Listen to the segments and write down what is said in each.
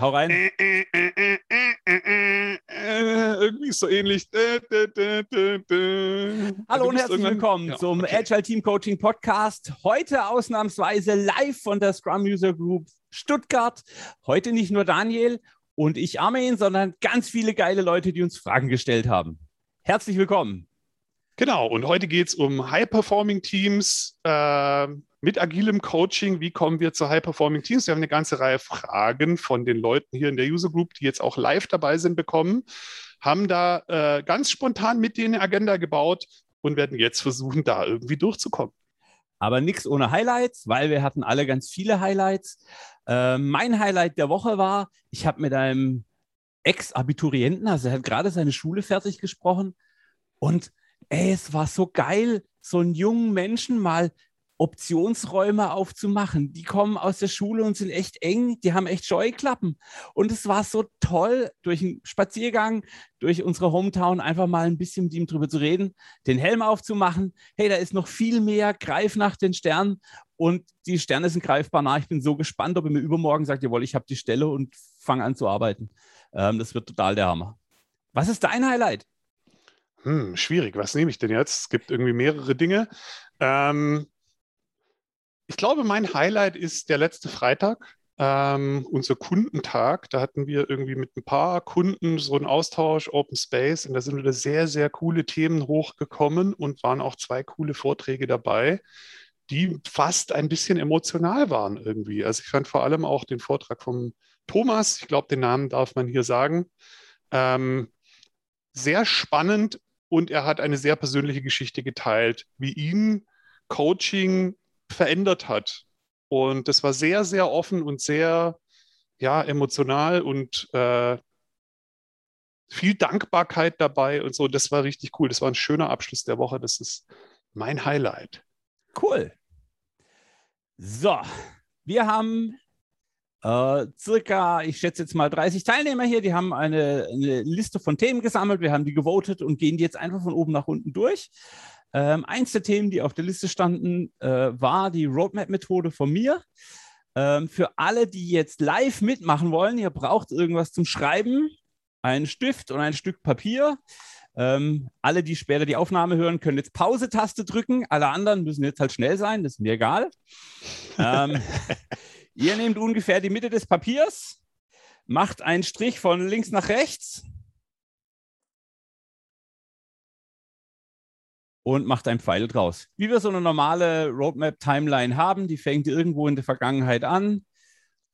Hau rein. Äh, äh, äh, irgendwie so ähnlich. Äh. Hallo Du und herzlich willkommen Ja, zum okay. Agile Team Coaching Podcast. Heute ausnahmsweise live von der Scrum User Group Stuttgart. Heute nicht nur Daniel und ich Armin, sondern ganz viele geile Leute, die uns Fragen gestellt haben. Herzlich willkommen. Genau, und heute geht es um High-Performing-Teams äh, mit agilem Coaching. Wie kommen wir zu High-Performing-Teams? Wir haben eine ganze Reihe Fragen von den Leuten hier in der User Group, die jetzt auch live dabei sind, bekommen. Haben da äh, ganz spontan mit denen eine Agenda gebaut und werden jetzt versuchen, da irgendwie durchzukommen. Aber nichts ohne Highlights, weil wir hatten alle ganz viele Highlights. Äh, mein Highlight der Woche war, ich habe mit einem Ex-Abiturienten, also er hat gerade seine Schule fertig gesprochen und ey, es war so geil, so einen jungen Menschen mal Optionsräume aufzumachen. Die kommen aus der Schule und sind echt eng, die haben echt Scheuklappen. Und es war so toll, durch einen Spaziergang, durch unsere Hometown einfach mal ein bisschen mit ihm drüber zu reden, den Helm aufzumachen. Hey, da ist noch viel mehr, greif nach den Sternen. Und die Sterne sind greifbar nah. Ich bin so gespannt, ob er mir übermorgen sagt, jawohl, ich habe die Stelle und fange an zu arbeiten. Ähm, das wird total der Hammer. Was ist dein Highlight? Hm, schwierig. Was nehme ich denn jetzt? Es gibt irgendwie mehrere Dinge. Ähm, ich glaube, mein Highlight ist der letzte Freitag, ähm, unser Kundentag. Da hatten wir irgendwie mit ein paar Kunden so einen Austausch, Open Space, und da sind wieder sehr, sehr coole Themen hochgekommen und waren auch zwei coole Vorträge dabei, die fast ein bisschen emotional waren irgendwie. Also ich fand vor allem auch den Vortrag von Thomas, ich glaube, den Namen darf man hier sagen, ähm, sehr spannend und er hat eine sehr persönliche Geschichte geteilt, wie ihn Coaching verändert hat. Und das war sehr, sehr offen und sehr ja, emotional und äh, viel Dankbarkeit dabei und so. Das war richtig cool. Das war ein schöner Abschluss der Woche. Das ist mein Highlight. Cool. So, wir haben äh, circa, ich schätze jetzt mal 30 Teilnehmer hier, die haben eine, eine Liste von Themen gesammelt, wir haben die gewotet und gehen die jetzt einfach von oben nach unten durch. Ähm, eins der Themen, die auf der Liste standen, äh, war die Roadmap-Methode von mir. Ähm, für alle, die jetzt live mitmachen wollen, ihr braucht irgendwas zum Schreiben, einen Stift und ein Stück Papier. Ähm, alle, die später die Aufnahme hören, können jetzt Pause-Taste drücken. Alle anderen müssen jetzt halt schnell sein, das ist mir egal. ähm, ihr nehmt ungefähr die Mitte des Papiers, macht einen Strich von links nach rechts und macht ein Pfeil draus. Wie wir so eine normale Roadmap-Timeline haben, die fängt irgendwo in der Vergangenheit an.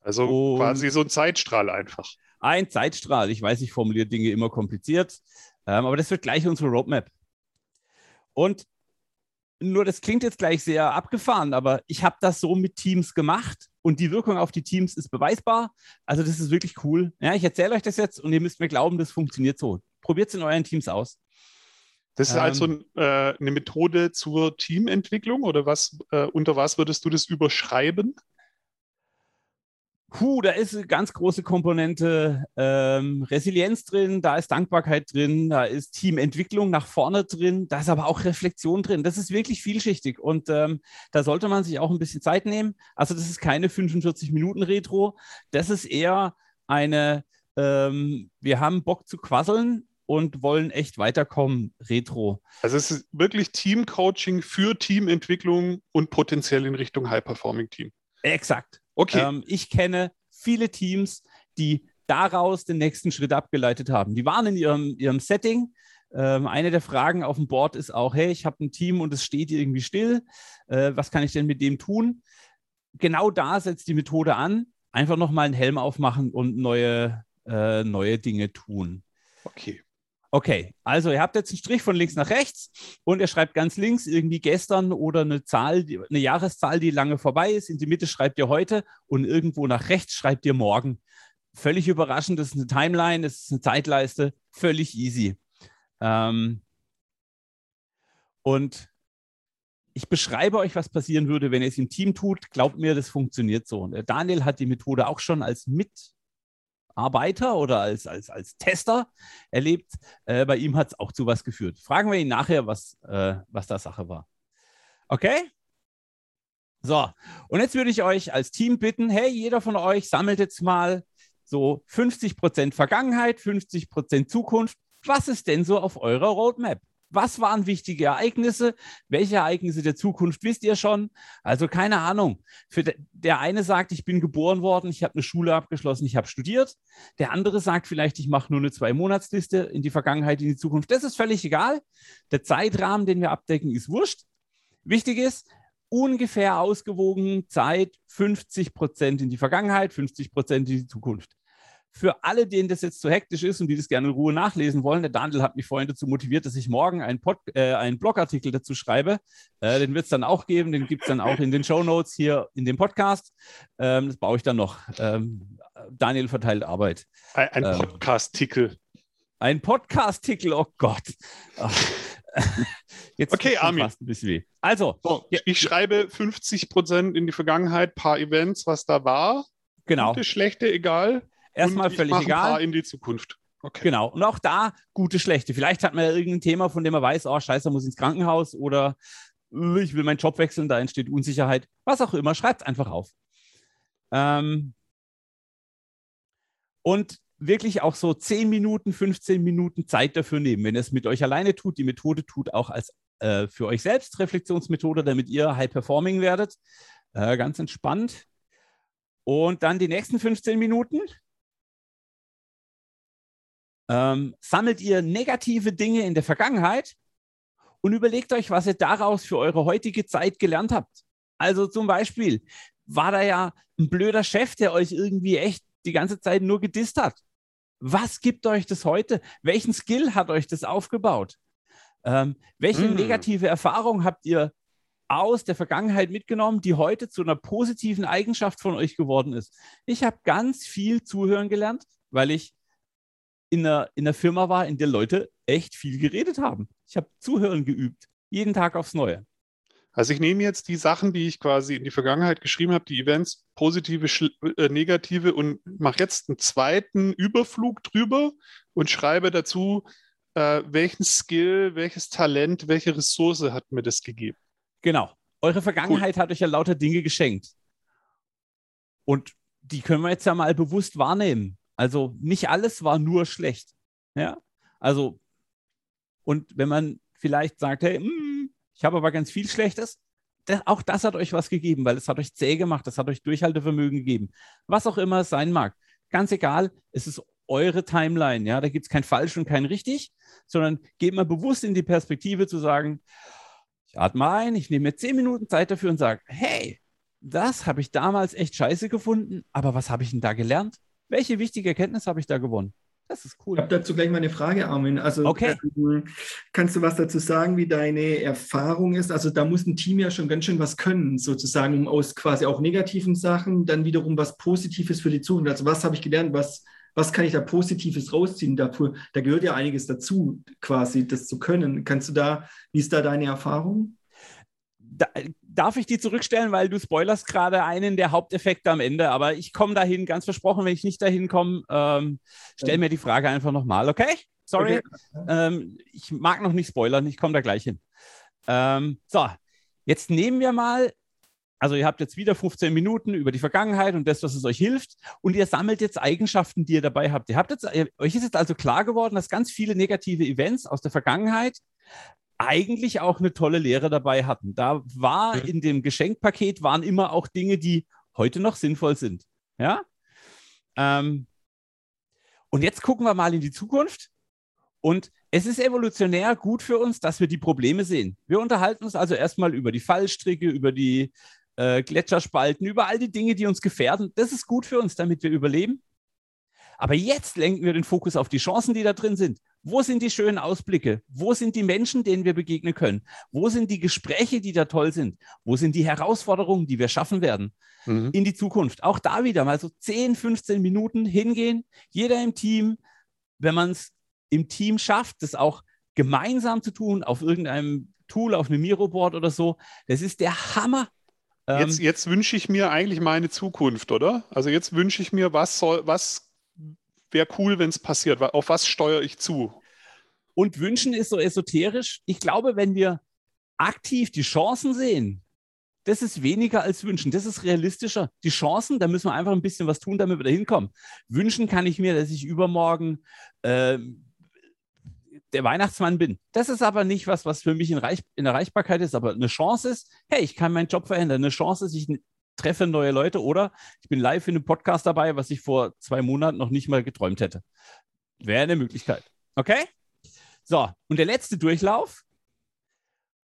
Also Und- quasi so ein Zeitstrahl einfach. Ein Zeitstrahl. Ich weiß, ich formuliere Dinge immer kompliziert, ähm, aber das wird gleich unsere Roadmap. Und nur das klingt jetzt gleich sehr abgefahren, aber ich habe das so mit Teams gemacht und die Wirkung auf die Teams ist beweisbar. Also das ist wirklich cool. Ja, ich erzähle euch das jetzt und ihr müsst mir glauben, das funktioniert so. Probiert es in euren Teams aus. Das ist Ähm. also ein, äh, eine Methode zur Teamentwicklung oder was, äh, unter was würdest du das überschreiben? Puh, da ist eine ganz große Komponente ähm, Resilienz drin, da ist Dankbarkeit drin, da ist Teamentwicklung nach vorne drin, da ist aber auch Reflexion drin. Das ist wirklich vielschichtig und ähm, da sollte man sich auch ein bisschen Zeit nehmen. Also das ist keine 45 Minuten Retro, das ist eher eine, ähm, wir haben Bock zu quasseln und wollen echt weiterkommen, Retro. Also es ist wirklich Teamcoaching für Teamentwicklung und potenziell in Richtung High-Performing-Team. Exakt. Okay, Ähm, ich kenne viele Teams, die daraus den nächsten Schritt abgeleitet haben. Die waren in ihrem, ihrem Setting. Ähm, eine der Fragen auf dem Board ist auch, hey, ich habe ein Team und es steht irgendwie still. Äh, was kann ich denn mit dem tun? Genau da setzt die Methode an. Einfach nochmal einen Helm aufmachen und neue, äh, neue Dinge tun. okay. Okay, also ihr habt jetzt einen Strich von links nach rechts und ihr schreibt ganz links irgendwie gestern oder eine Zahl, eine Jahreszahl, die lange vorbei ist. In die Mitte schreibt ihr heute und irgendwo nach rechts schreibt ihr morgen. Völlig überraschend, das ist eine Timeline, das ist eine Zeitleiste, völlig easy. Ähm, und ich beschreibe euch, was passieren würde, wenn ihr es im Team tut. Glaubt mir, das funktioniert so. Und der Daniel hat die Methode auch schon als Mitarbeiter oder als, als, als Tester erlebt. Äh, bei ihm hat es auch zu was geführt. Fragen wir ihn nachher, was, äh, was da Sache war. Okay? So, und jetzt würde ich euch als Team bitten, hey, jeder von euch sammelt jetzt mal so 50 Prozent Vergangenheit, 50 Prozent Zukunft. Was ist denn so auf eurer Roadmap? Was waren wichtige Ereignisse? Welche Ereignisse der Zukunft wisst ihr schon? Also keine Ahnung. Für de, der eine sagt, ich bin geboren worden, ich habe eine Schule abgeschlossen, ich habe studiert. Der andere sagt vielleicht, ich mache nur eine Zwei-Monats-Liste in die Vergangenheit, in die Zukunft. Das ist völlig egal. Der Zeitrahmen, den wir abdecken, ist wurscht. Wichtig ist, ungefähr ausgewogen Zeit 50 Prozent in die Vergangenheit, 50 Prozent in die Zukunft für alle, denen das jetzt zu hektisch ist und die das gerne in Ruhe nachlesen wollen, der Daniel hat mich vorhin dazu motiviert, dass ich morgen einen, Pod, äh, einen Blogartikel dazu schreibe. Äh, den wird es dann auch geben, den gibt es dann auch in den Show Notes hier in dem Podcast. Ähm, das baue ich dann noch. Ähm, Daniel verteilt Arbeit. Ein, ein ähm, Podcast-Titel. Ein Podcast-Titel, oh Gott. Jetzt okay, Armin. Also, so, ich schreibe 50 Prozent in die Vergangenheit, paar Events, was da war. Genau. Gute, schlechte, egal erstmal völlig egal. in die Zukunft. Okay. Genau. Und auch da gute, schlechte. Vielleicht hat man ja irgendein Thema, von dem man weiß, oh, scheiße, muss ins Krankenhaus oder äh, ich will meinen Job wechseln, da entsteht Unsicherheit. Was auch immer, schreibt es einfach auf. Ähm und wirklich auch so 10 Minuten, 15 Minuten Zeit dafür nehmen. Wenn ihr es mit euch alleine tut, die Methode tut auch als äh, für euch selbst Reflexionsmethode, damit ihr high performing werdet. Äh, ganz entspannt. Und dann die nächsten 15 Minuten ähm, sammelt ihr negative Dinge in der Vergangenheit und überlegt euch, was ihr daraus für eure heutige Zeit gelernt habt. Also zum Beispiel war da ja ein blöder Chef, der euch irgendwie echt die ganze Zeit nur gedisst hat. Was gibt euch das heute? Welchen Skill hat euch das aufgebaut? Ähm, welche mm. negative Erfahrung habt ihr aus der Vergangenheit mitgenommen, die heute zu einer positiven Eigenschaft von euch geworden ist? Ich habe ganz viel zuhören gelernt, weil ich in einer, in einer Firma war, in der Leute echt viel geredet haben. Ich habe Zuhören geübt, jeden Tag aufs Neue. Also ich nehme jetzt die Sachen, die ich quasi in die Vergangenheit geschrieben habe, die Events, positive, äh, negative und mache jetzt einen zweiten Überflug drüber und schreibe dazu, äh, welchen Skill, welches Talent, welche Ressource hat mir das gegeben. Genau. Eure Vergangenheit cool. hat euch ja lauter Dinge geschenkt. Und die können wir jetzt ja mal bewusst wahrnehmen. Also nicht alles war nur schlecht. Ja, also und wenn man vielleicht sagt, hey, mh, hm, ich habe aber ganz viel Schlechtes, das, auch das hat euch was gegeben, weil es hat euch zäh gemacht, das hat euch Durchhaltevermögen gegeben. Was auch immer es sein mag. Ganz egal, es ist eure Timeline. Ja, da gibt es kein falsch und kein richtig, sondern geht mal bewusst in die Perspektive zu sagen, ich atme ein, ich nehme mir zehn Minuten Zeit dafür und sage, hey, das habe ich damals echt scheiße gefunden, aber was habe ich denn da gelernt? Welche wichtige Erkenntnis habe ich da gewonnen? Das ist cool. Ich habe dazu gleich mal eine Frage, Armin. Also okay. äh, kannst du was dazu sagen, wie deine Erfahrung ist? Also da muss ein Team ja schon ganz schön was können, sozusagen, um aus quasi auch negativen Sachen dann wiederum was Positives für die Zukunft. Also was habe ich gelernt? Was, was kann ich da Positives rausziehen? Dafür, da gehört ja einiges dazu, quasi das zu können. Kannst du da, wie ist da deine Erfahrung? Da, darf ich die zurückstellen, weil du spoilerst gerade einen der Haupteffekte am Ende. Aber ich komme dahin, ganz versprochen, wenn ich nicht dahin komme, ähm, stell mir die Frage einfach nochmal, okay? Sorry. Okay. Ähm, ich mag noch nicht spoilern, ich komme da gleich hin. Ähm, so, jetzt nehmen wir mal, also ihr habt jetzt wieder 15 Minuten über die Vergangenheit und das, was es euch hilft. Und ihr sammelt jetzt Eigenschaften, die ihr dabei habt. Ihr habt jetzt, euch ist jetzt also klar geworden, dass ganz viele negative Events aus der Vergangenheit eigentlich auch eine tolle Lehre dabei hatten. Da war in dem Geschenkpaket waren immer auch Dinge, die heute noch sinnvoll sind. Ja. Ähm, und jetzt gucken wir mal in die Zukunft. Und es ist evolutionär gut für uns, dass wir die Probleme sehen. Wir unterhalten uns also erstmal über die Fallstricke, über die äh, Gletscherspalten, über all die Dinge, die uns gefährden. Das ist gut für uns, damit wir überleben. Aber jetzt lenken wir den Fokus auf die Chancen, die da drin sind. Wo sind die schönen Ausblicke? Wo sind die Menschen, denen wir begegnen können? Wo sind die Gespräche, die da toll sind? Wo sind die Herausforderungen, die wir schaffen werden mhm. in die Zukunft? Auch da wieder mal so 10, 15 Minuten hingehen, jeder im Team, wenn man es im Team schafft, das auch gemeinsam zu tun, auf irgendeinem Tool, auf einem Miro-Board oder so, das ist der Hammer. Jetzt, ähm, jetzt wünsche ich mir eigentlich meine Zukunft, oder? Also jetzt wünsche ich mir, was soll, was wäre cool, wenn es passiert. Auf was steuere ich zu? Und wünschen ist so esoterisch. Ich glaube, wenn wir aktiv die Chancen sehen, das ist weniger als wünschen. Das ist realistischer. Die Chancen, da müssen wir einfach ein bisschen was tun, damit wir da hinkommen. Wünschen kann ich mir, dass ich übermorgen äh, der Weihnachtsmann bin. Das ist aber nicht was, was für mich in, Reich, in Erreichbarkeit ist, aber eine Chance ist, hey, ich kann meinen Job verändern. Eine Chance ist, ich treffe neue Leute oder ich bin live in einem Podcast dabei, was ich vor zwei Monaten noch nicht mal geträumt hätte. Wäre eine Möglichkeit. Okay? So, und der letzte Durchlauf.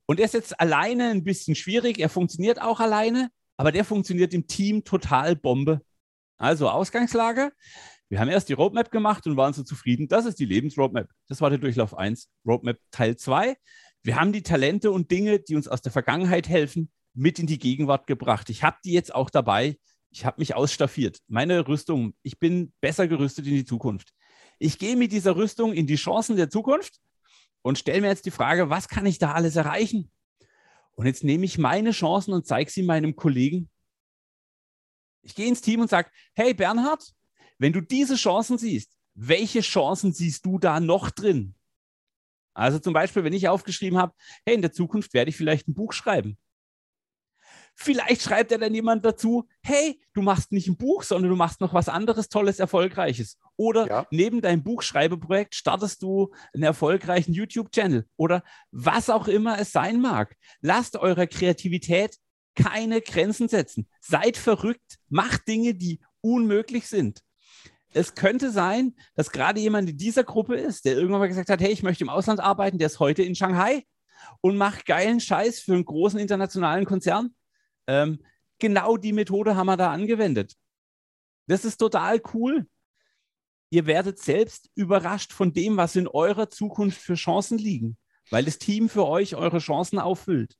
Und der ist jetzt alleine ein bisschen schwierig. Er funktioniert auch alleine, aber der funktioniert im Team total Bombe. Also Ausgangslage. Wir haben erst die Roadmap gemacht und waren so zufrieden. Das ist die Lebensroadmap. Das war der Durchlauf 1. Roadmap Teil 2. Wir haben die Talente und Dinge, die uns aus der Vergangenheit helfen, mit in die Gegenwart gebracht. Ich habe die jetzt auch dabei. Ich habe mich ausstaffiert. Meine Rüstung, ich bin besser gerüstet in die Zukunft. Ich gehe mit dieser Rüstung in die Chancen der Zukunft und stelle mir jetzt die Frage, was kann ich da alles erreichen? Und jetzt nehme ich meine Chancen und zeige sie meinem Kollegen. Ich gehe ins Team und sage, hey Bernhard, wenn du diese Chancen siehst, welche Chancen siehst du da noch drin? Also zum Beispiel, wenn ich aufgeschrieben habe, hey, in der Zukunft werde ich vielleicht ein Buch schreiben. Vielleicht schreibt ja dann jemand dazu, hey, du machst nicht ein Buch, sondern du machst noch was anderes Tolles, Erfolgreiches. Oder ja. neben deinem Buchschreibeprojekt startest du einen erfolgreichen YouTube-Channel oder was auch immer es sein mag. Lasst eurer Kreativität keine Grenzen setzen. Seid verrückt, macht Dinge, die unmöglich sind es könnte sein, dass gerade jemand in dieser Gruppe ist, der irgendwann mal gesagt hat, hey, ich möchte im Ausland arbeiten, der ist heute in Shanghai und macht geilen Scheiß für einen großen internationalen Konzern. Ähm, genau die Methode haben wir da angewendet. Das ist total cool. Ihr werdet selbst überrascht von dem, was in eurer Zukunft für Chancen liegen, weil das Team für euch eure Chancen auffüllt.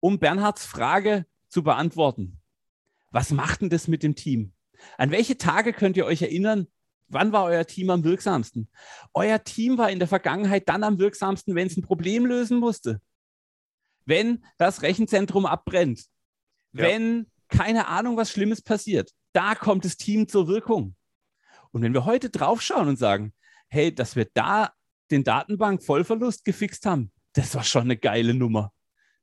Um Bernhards Frage zu beantworten, was macht denn das mit dem Team? An welche Tage könnt ihr euch erinnern? Wann war euer Team am wirksamsten? Euer Team war in der Vergangenheit dann am wirksamsten, wenn es ein Problem lösen musste. Wenn das Rechenzentrum abbrennt. Ja. Wenn keine Ahnung, was Schlimmes passiert. Da kommt das Team zur Wirkung. Und wenn wir heute draufschauen und sagen, hey, dass wir da den Datenbank-Vollverlust gefixt haben, das war schon eine geile Nummer.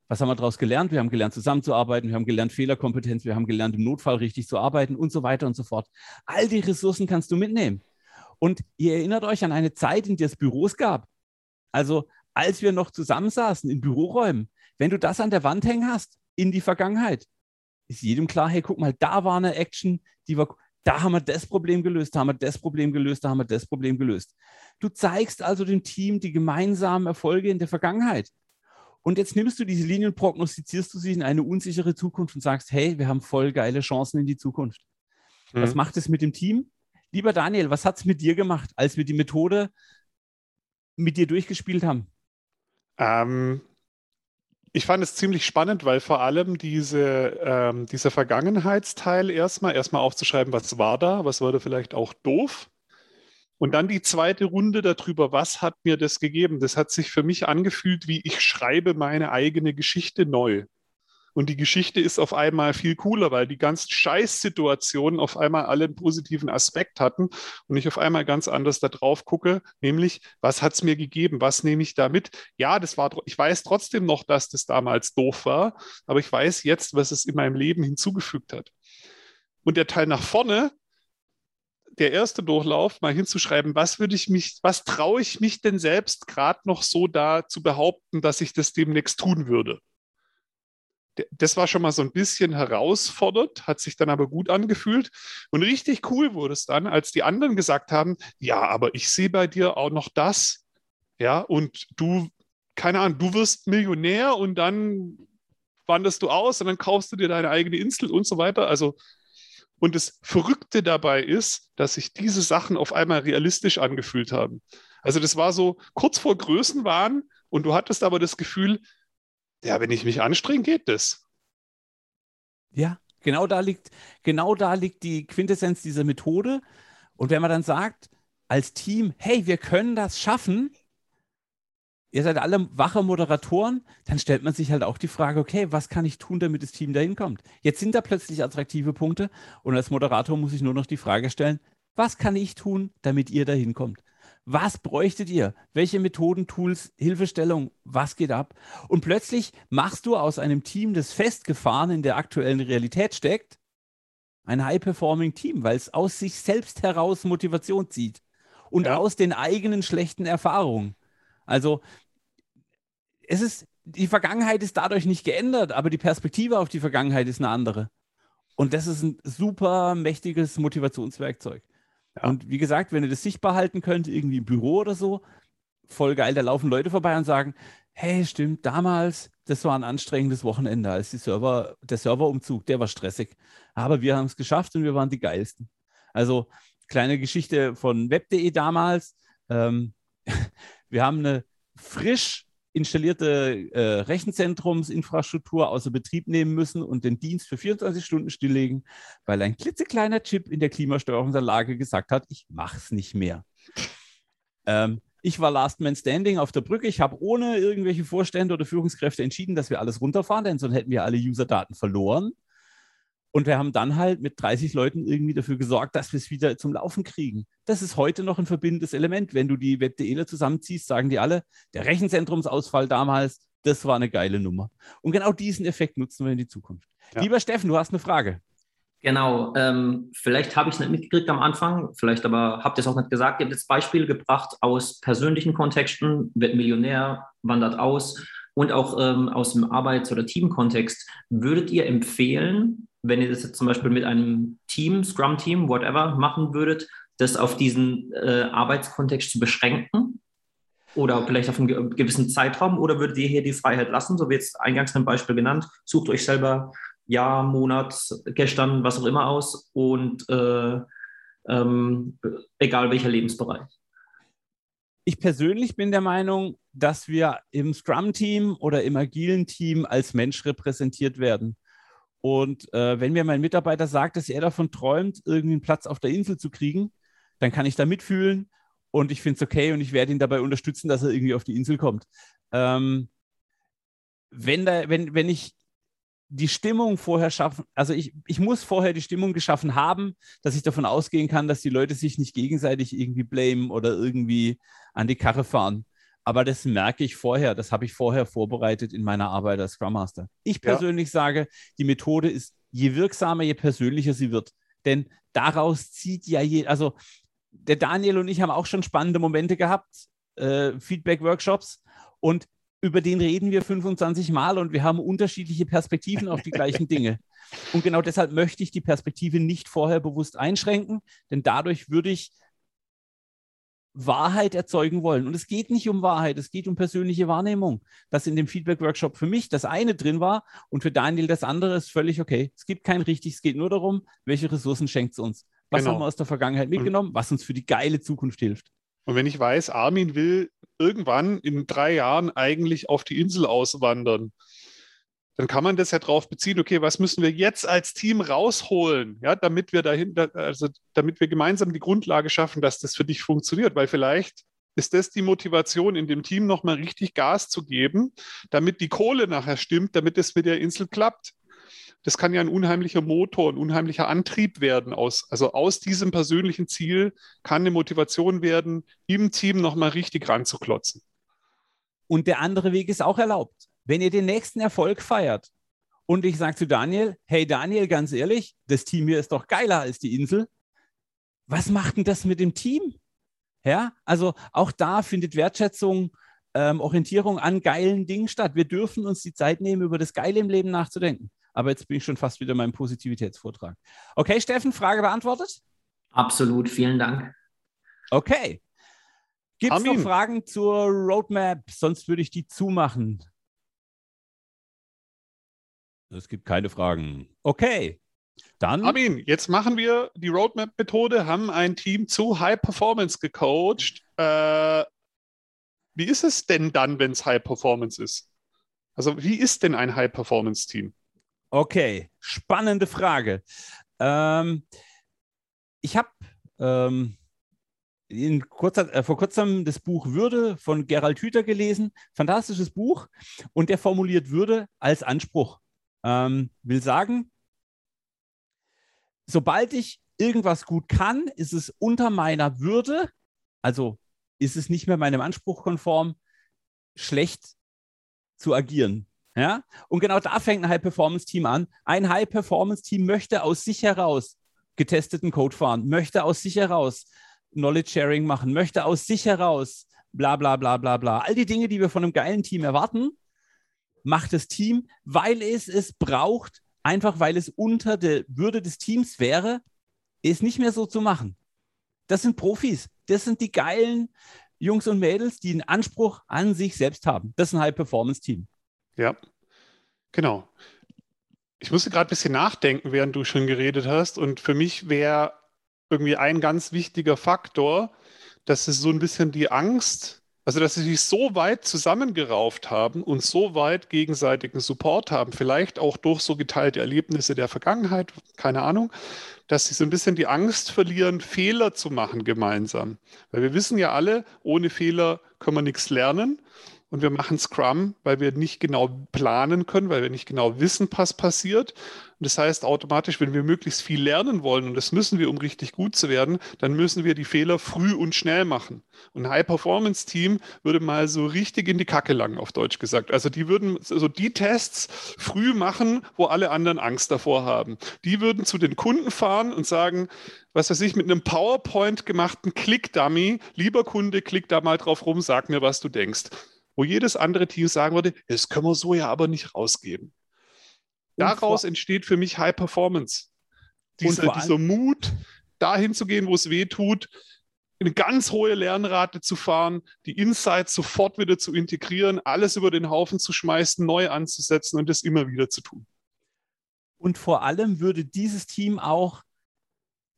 Was haben wir daraus gelernt? Wir haben gelernt, zusammenzuarbeiten, wir haben gelernt, Fehlerkompetenz, wir haben gelernt, im Notfall richtig zu arbeiten und so weiter und so fort. All die Ressourcen kannst du mitnehmen. Und ihr erinnert euch an eine Zeit, in der es Büros gab. Also als wir noch zusammensaßen in Büroräumen, wenn du das an der Wand hängen hast, in die Vergangenheit, ist jedem klar, hey, guck mal, da war eine Action, die war, da haben wir das Problem gelöst, da haben wir das Problem gelöst, da haben wir das Problem gelöst. Du zeigst also dem Team die gemeinsamen Erfolge in der Vergangenheit. Und jetzt nimmst du diese Linien, prognostizierst du sie in eine unsichere Zukunft und sagst, hey, wir haben voll geile Chancen in die Zukunft. Mhm. Was macht es mit dem Team? Lieber Daniel, was hat es mit dir gemacht, als wir die Methode mit dir durchgespielt haben? Ähm, ich fand es ziemlich spannend, weil vor allem diese, ähm, dieser Vergangenheitsteil erstmal, erstmal aufzuschreiben, was war da, was wurde vielleicht auch doof. Und dann die zweite Runde darüber, was hat mir das gegeben? Das hat sich für mich angefühlt, wie ich schreibe meine eigene Geschichte neu. Und die Geschichte ist auf einmal viel cooler, weil die ganzen Scheißsituationen auf einmal alle einen positiven Aspekt hatten und ich auf einmal ganz anders da drauf gucke, nämlich, was hat es mir gegeben? Was nehme ich da mit? Ja, das war, ich weiß trotzdem noch, dass das damals doof war, aber ich weiß jetzt, was es in meinem Leben hinzugefügt hat. Und der Teil nach vorne, der erste Durchlauf, mal hinzuschreiben, was würde ich mich, was traue ich mich denn selbst gerade noch so da zu behaupten, dass ich das demnächst tun würde? Das war schon mal so ein bisschen herausfordernd, hat sich dann aber gut angefühlt. Und richtig cool wurde es dann, als die anderen gesagt haben, ja, aber ich sehe bei dir auch noch das. Ja, und du, keine Ahnung, du wirst Millionär und dann wanderst du aus und dann kaufst du dir deine eigene Insel und so weiter. Also und das Verrückte dabei ist, dass sich diese Sachen auf einmal realistisch angefühlt haben. Also das war so kurz vor Größenwahn und du hattest aber das Gefühl, ja, wenn ich mich anstrenge, geht das. Ja, genau da liegt, genau da liegt die Quintessenz dieser Methode. Und wenn man dann sagt, als Team, hey, wir können das schaffen, ihr seid alle wache Moderatoren, dann stellt man sich halt auch die Frage, okay, was kann ich tun, damit das Team dahin kommt? Jetzt sind da plötzlich attraktive Punkte und als Moderator muss ich nur noch die Frage stellen, was kann ich tun, damit ihr dahin kommt? Was bräuchtet ihr? Welche Methoden, Tools, Hilfestellung? Was geht ab? Und plötzlich machst du aus einem Team, das festgefahren in der aktuellen Realität steckt, ein High-Performing-Team, weil es aus sich selbst heraus Motivation zieht und ja. aus den eigenen schlechten Erfahrungen. Also es ist, die Vergangenheit ist dadurch nicht geändert, aber die Perspektive auf die Vergangenheit ist eine andere. Und das ist ein super mächtiges Motivationswerkzeug. Ja. Und wie gesagt, wenn ihr das sichtbar halten könnt, irgendwie im Büro oder so, voll geil, da laufen Leute vorbei und sagen, hey, stimmt, damals, das war ein anstrengendes Wochenende, als die Server, der Serverumzug, der war stressig. Aber wir haben es geschafft und wir waren die geilsten. Also, kleine Geschichte von web.de damals. Ähm, wir haben eine frisch installierte äh, Rechenzentrumsinfrastruktur außer Betrieb nehmen müssen und den Dienst für 24 Stunden stilllegen, weil ein klitzekleiner Chip in der Klimasteuerungsanlage gesagt hat, ich mache es nicht mehr. Ähm, ich war Last Man Standing auf der Brücke. Ich habe ohne irgendwelche Vorstände oder Führungskräfte entschieden, dass wir alles runterfahren, denn sonst hätten wir alle User-Daten verloren. Und wir haben dann halt mit 30 Leuten irgendwie dafür gesorgt, dass wir es wieder zum Laufen kriegen. Das ist heute noch ein verbindendes Element. Wenn du die WebDEler zusammenziehst, sagen die alle, der Rechenzentrumsausfall damals, das war eine geile Nummer. Und genau diesen Effekt nutzen wir in die Zukunft. Ja. Lieber Steffen, du hast eine Frage. Genau, ähm, vielleicht habe ich es nicht mitgekriegt am Anfang, vielleicht aber habt ihr es auch nicht gesagt. Ihr habt jetzt Beispiele gebracht aus persönlichen Kontexten, wird Millionär, wandert aus und auch ähm, aus dem Arbeits- oder Teamkontext. Würdet ihr empfehlen, wenn ihr das jetzt zum Beispiel mit einem Team, Scrum-Team, whatever, machen würdet, das auf diesen äh, Arbeitskontext zu beschränken? Oder vielleicht auf einen gewissen Zeitraum? Oder würdet ihr hier die Freiheit lassen, so wie jetzt eingangs ein Beispiel genannt? Sucht euch selber Jahr, Monat, gestern, was auch immer aus und äh, ähm, egal welcher Lebensbereich. Ich persönlich bin der Meinung, dass wir im Scrum-Team oder im agilen Team als Mensch repräsentiert werden. Und äh, wenn mir mein Mitarbeiter sagt, dass er davon träumt, irgendwie einen Platz auf der Insel zu kriegen, dann kann ich da mitfühlen und ich finde es okay und ich werde ihn dabei unterstützen, dass er irgendwie auf die Insel kommt. Ähm, wenn, da, wenn, wenn ich die Stimmung vorher schaffen, also ich, ich muss vorher die Stimmung geschaffen haben, dass ich davon ausgehen kann, dass die Leute sich nicht gegenseitig irgendwie blamen oder irgendwie an die Karre fahren. Aber das merke ich vorher, das habe ich vorher vorbereitet in meiner Arbeit als Scrum Master. Ich persönlich ja. sage, die Methode ist je wirksamer, je persönlicher sie wird. Denn daraus zieht ja je, also der Daniel und ich haben auch schon spannende Momente gehabt, äh, Feedback-Workshops und über den reden wir 25 Mal und wir haben unterschiedliche Perspektiven auf die gleichen Dinge. Und genau deshalb möchte ich die Perspektive nicht vorher bewusst einschränken, denn dadurch würde ich Wahrheit erzeugen wollen. Und es geht nicht um Wahrheit, es geht um persönliche Wahrnehmung. Dass in dem Feedback-Workshop für mich das eine drin war und für Daniel das andere ist völlig okay. Es gibt kein richtig, es geht nur darum, welche Ressourcen schenkt es uns. Was genau. haben wir aus der Vergangenheit mitgenommen, was uns für die geile Zukunft hilft. Und wenn ich weiß, Armin will irgendwann in drei Jahren eigentlich auf die Insel auswandern, dann kann man das ja darauf beziehen, okay, was müssen wir jetzt als Team rausholen, ja, damit wir dahin, also damit wir gemeinsam die Grundlage schaffen, dass das für dich funktioniert, weil vielleicht ist das die Motivation, in dem Team nochmal richtig Gas zu geben, damit die Kohle nachher stimmt, damit es mit der Insel klappt. Das kann ja ein unheimlicher Motor, ein unheimlicher Antrieb werden. Aus, also aus diesem persönlichen Ziel kann eine Motivation werden, im Team nochmal richtig ranzuklotzen. Und der andere Weg ist auch erlaubt wenn ihr den nächsten Erfolg feiert und ich sage zu Daniel, hey Daniel, ganz ehrlich, das Team hier ist doch geiler als die Insel. Was macht denn das mit dem Team? Ja, also auch da findet Wertschätzung, ähm, Orientierung an geilen Dingen statt. Wir dürfen uns die Zeit nehmen, über das Geile im Leben nachzudenken. Aber jetzt bin ich schon fast wieder in meinem Positivitätsvortrag. Okay, Steffen, Frage beantwortet? Absolut, vielen Dank. Okay. Gibt es noch Fragen zur Roadmap? Sonst würde ich die zumachen. Es gibt keine Fragen. Okay. Dann. Armin, jetzt machen wir die Roadmap-Methode, haben ein Team zu High Performance gecoacht. Äh, wie ist es denn dann, wenn es High Performance ist? Also, wie ist denn ein High Performance-Team? Okay, spannende Frage. Ähm, ich habe ähm, äh, vor kurzem das Buch Würde von Gerald Hüther gelesen. Fantastisches Buch. Und der formuliert Würde als Anspruch. Ähm, will sagen, sobald ich irgendwas gut kann, ist es unter meiner Würde, also ist es nicht mehr meinem Anspruch konform, schlecht zu agieren. Ja? Und genau da fängt ein High-Performance-Team an. Ein High-Performance-Team möchte aus sich heraus getesteten Code fahren, möchte aus sich heraus Knowledge Sharing machen, möchte aus sich heraus bla bla bla bla bla. All die Dinge, die wir von einem geilen Team erwarten, macht das Team, weil es es braucht, einfach weil es unter der Würde des Teams wäre, es nicht mehr so zu machen. Das sind Profis. Das sind die geilen Jungs und Mädels, die einen Anspruch an sich selbst haben. Das ist ein High-Performance-Team. Ja, genau. Ich musste gerade ein bisschen nachdenken, während du schon geredet hast. Und für mich wäre irgendwie ein ganz wichtiger Faktor, dass es so ein bisschen die Angst, also dass sie sich so weit zusammengerauft haben und so weit gegenseitigen Support haben, vielleicht auch durch so geteilte Erlebnisse der Vergangenheit, keine Ahnung, dass sie so ein bisschen die Angst verlieren, Fehler zu machen gemeinsam. Weil wir wissen ja alle, ohne Fehler können wir nichts lernen und wir machen Scrum, weil wir nicht genau planen können, weil wir nicht genau wissen, was passiert. Und das heißt automatisch, wenn wir möglichst viel lernen wollen, und das müssen wir, um richtig gut zu werden, dann müssen wir die Fehler früh und schnell machen. Und ein High-Performance-Team würde mal so richtig in die Kacke langen, auf Deutsch gesagt. Also die würden so die Tests früh machen, wo alle anderen Angst davor haben. Die würden zu den Kunden fahren und sagen, was weiß ich, mit einem PowerPoint gemachten Click-Dummy, lieber Kunde, klick da mal drauf rum, sag mir, was du denkst wo jedes andere Team sagen würde, das können wir so ja aber nicht rausgeben. Daraus entsteht für mich High Performance. Diese, dieser Mut, dahin zu gehen, wo es weh tut, eine ganz hohe Lernrate zu fahren, die Insights sofort wieder zu integrieren, alles über den Haufen zu schmeißen, neu anzusetzen und das immer wieder zu tun. Und vor allem würde dieses Team auch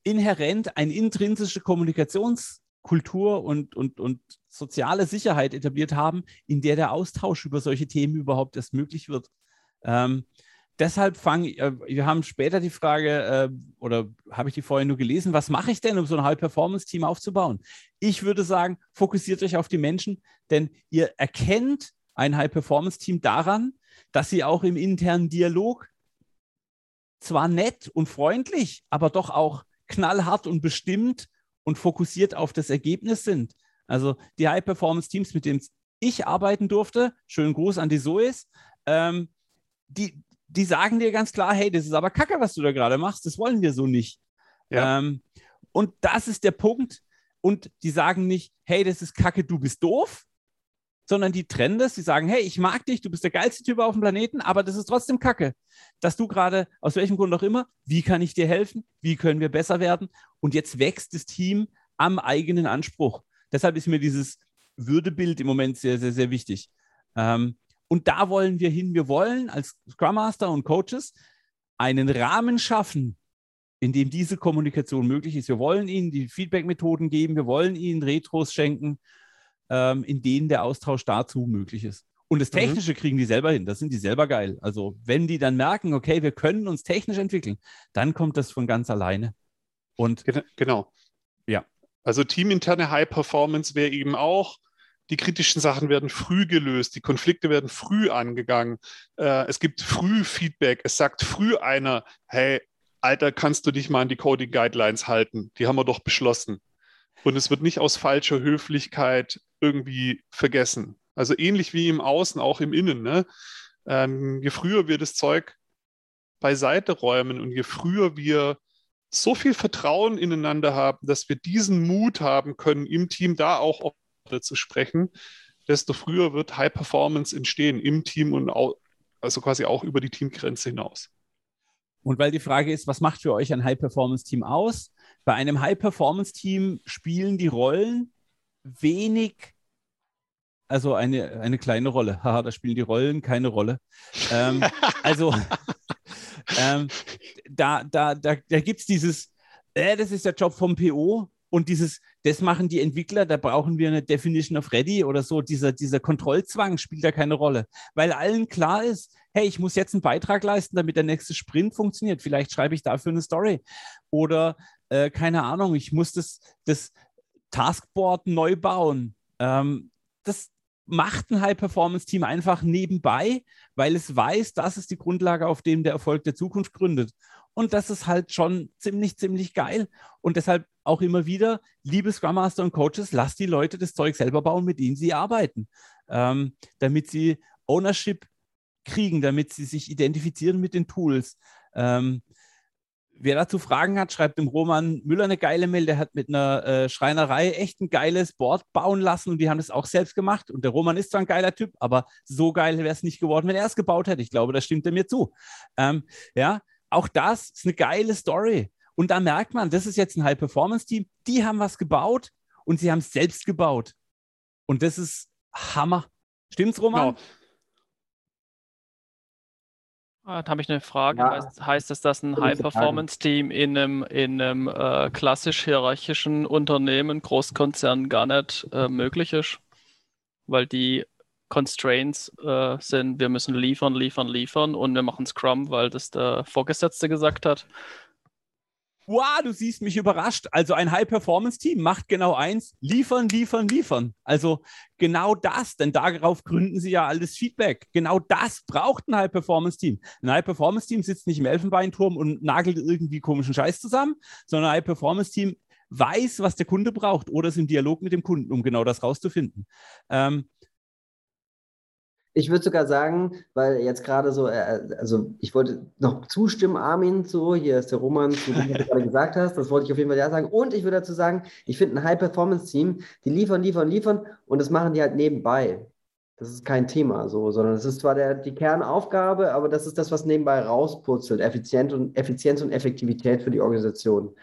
inhärent eine intrinsische Kommunikations- Kultur und, und, und soziale Sicherheit etabliert haben, in der der Austausch über solche Themen überhaupt erst möglich wird. Ähm, deshalb fange äh, wir haben später die Frage, äh, oder habe ich die vorher nur gelesen, was mache ich denn, um so ein High-Performance-Team aufzubauen? Ich würde sagen, fokussiert euch auf die Menschen, denn ihr erkennt ein High-Performance-Team daran, dass sie auch im internen Dialog zwar nett und freundlich, aber doch auch knallhart und bestimmt und fokussiert auf das Ergebnis sind. Also die High-Performance-Teams, mit denen ich arbeiten durfte, schönen Gruß an die Soes, ähm, die, die sagen dir ganz klar, hey, das ist aber Kacke, was du da gerade machst, das wollen wir so nicht. Ja. Ähm, und das ist der Punkt. Und die sagen nicht, hey, das ist Kacke, du bist doof, sondern die trennen das. Die sagen, hey, ich mag dich, du bist der geilste Typ auf dem Planeten, aber das ist trotzdem Kacke. Dass du gerade, aus welchem Grund auch immer, wie kann ich dir helfen? Wie können wir besser werden? Und jetzt wächst das Team am eigenen Anspruch. Deshalb ist mir dieses Würdebild im Moment sehr, sehr, sehr wichtig. Ähm, und da wollen wir hin. Wir wollen als Scrum Master und Coaches einen Rahmen schaffen, in dem diese Kommunikation möglich ist. Wir wollen ihnen die Feedback-Methoden geben, wir wollen ihnen Retros schenken ähm, in denen der Austausch dazu möglich ist. Und das mhm. Technische mhm. kriegen die selber hin, das sind die selber geil. Also wenn die dann merken, okay, wir können uns technisch entwickeln, dann kommt das von ganz alleine. Und genau. Ja. Also teaminterne High Performance wäre eben auch, die kritischen Sachen werden früh gelöst, die Konflikte werden früh angegangen. Äh, es gibt früh Feedback. Es sagt früh einer, hey, Alter, kannst du dich mal an die Coding Guidelines halten? Die haben wir doch beschlossen. Und es wird nicht aus falscher Höflichkeit irgendwie vergessen. Also ähnlich wie im Außen, auch im Innen. Ne? Ähm, je früher wir das Zeug beiseite räumen und je früher wir so viel Vertrauen ineinander haben, dass wir diesen Mut haben können, im Team da auch zu sprechen, desto früher wird High Performance entstehen im Team und auch, also quasi auch über die Teamgrenze hinaus. Und weil die Frage ist, was macht für euch ein High Performance Team aus? Bei einem High Performance Team spielen die Rollen wenig, also eine, eine kleine Rolle. Haha, da spielen die Rollen keine Rolle. ähm, also ähm, da, da, da, da gibt es dieses, äh, das ist der Job vom PO und dieses, das machen die Entwickler, da brauchen wir eine Definition of Ready oder so. Dieser, dieser Kontrollzwang spielt da keine Rolle, weil allen klar ist, hey, ich muss jetzt einen Beitrag leisten, damit der nächste Sprint funktioniert. Vielleicht schreibe ich dafür eine Story. Oder, äh, keine Ahnung, ich muss das, das, Taskboard neu bauen. Ähm, das macht ein High-Performance-Team einfach nebenbei, weil es weiß, das ist die Grundlage, auf dem der Erfolg der Zukunft gründet. Und das ist halt schon ziemlich, ziemlich geil. Und deshalb auch immer wieder, liebe Scrum Master und Coaches, lasst die Leute das Zeug selber bauen, mit denen sie arbeiten, ähm, damit sie Ownership kriegen, damit sie sich identifizieren mit den Tools. Ähm, wer dazu Fragen hat, schreibt dem Roman Müller eine geile Mail. Der hat mit einer äh, Schreinerei echt ein geiles Board bauen lassen und die haben das auch selbst gemacht. Und der Roman ist zwar ein geiler Typ, aber so geil wäre es nicht geworden, wenn er es gebaut hätte. Ich glaube, da stimmt er mir zu. Ähm, ja, auch das ist eine geile Story. Und da merkt man, das ist jetzt ein High-Performance-Team, die haben was gebaut und sie haben es selbst gebaut. Und das ist Hammer. Stimmt's, Roman? Genau. Ah, da habe ich eine Frage. Ja. Heißt, heißt es, dass ein High-Performance-Team in einem, in einem äh, klassisch hierarchischen Unternehmen, Großkonzern gar nicht äh, möglich ist? Weil die Constraints äh, sind, wir müssen liefern, liefern, liefern und wir machen Scrum, weil das der Vorgesetzte gesagt hat. Wow, du siehst mich überrascht. Also ein High-Performance-Team macht genau eins, liefern, liefern, liefern. Also genau das, denn darauf gründen sie ja alles Feedback. Genau das braucht ein High-Performance-Team. Ein High-Performance-Team sitzt nicht im Elfenbeinturm und nagelt irgendwie komischen Scheiß zusammen, sondern ein High-Performance-Team weiß, was der Kunde braucht oder ist im Dialog mit dem Kunden, um genau das rauszufinden. Ähm, ich würde sogar sagen, weil jetzt gerade so, äh, also ich wollte noch zustimmen, Armin, so, hier ist der Roman, zu dem, du gerade gesagt hast, das wollte ich auf jeden Fall ja sagen. Und ich würde dazu sagen, ich finde ein High-Performance-Team, die liefern, liefern, liefern und das machen die halt nebenbei. Das ist kein Thema so, sondern es ist zwar der, die Kernaufgabe, aber das ist das, was nebenbei rauspurzelt. Effizient und, Effizienz und Effektivität für die Organisation.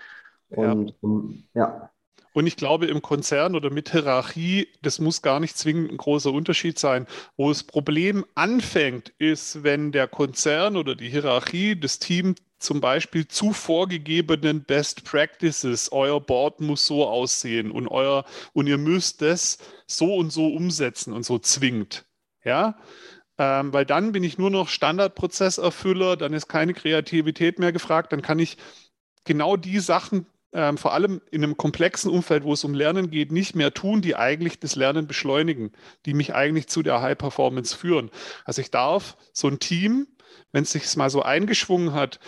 Und ja. Um, ja. Und ich glaube, im Konzern oder mit Hierarchie, das muss gar nicht zwingend ein großer Unterschied sein. Wo das Problem anfängt, ist, wenn der Konzern oder die Hierarchie, das Team zum Beispiel zu vorgegebenen Best Practices, euer Board muss so aussehen und euer, und ihr müsst das so und so umsetzen und so zwingt. Ja, ähm, weil dann bin ich nur noch Standardprozesserfüller, dann ist keine Kreativität mehr gefragt, dann kann ich genau die Sachen ähm, vor allem in einem komplexen Umfeld, wo es um Lernen geht, nicht mehr tun, die eigentlich das Lernen beschleunigen, die mich eigentlich zu der High Performance führen. Also ich darf so ein Team, wenn es sich mal so eingeschwungen hat,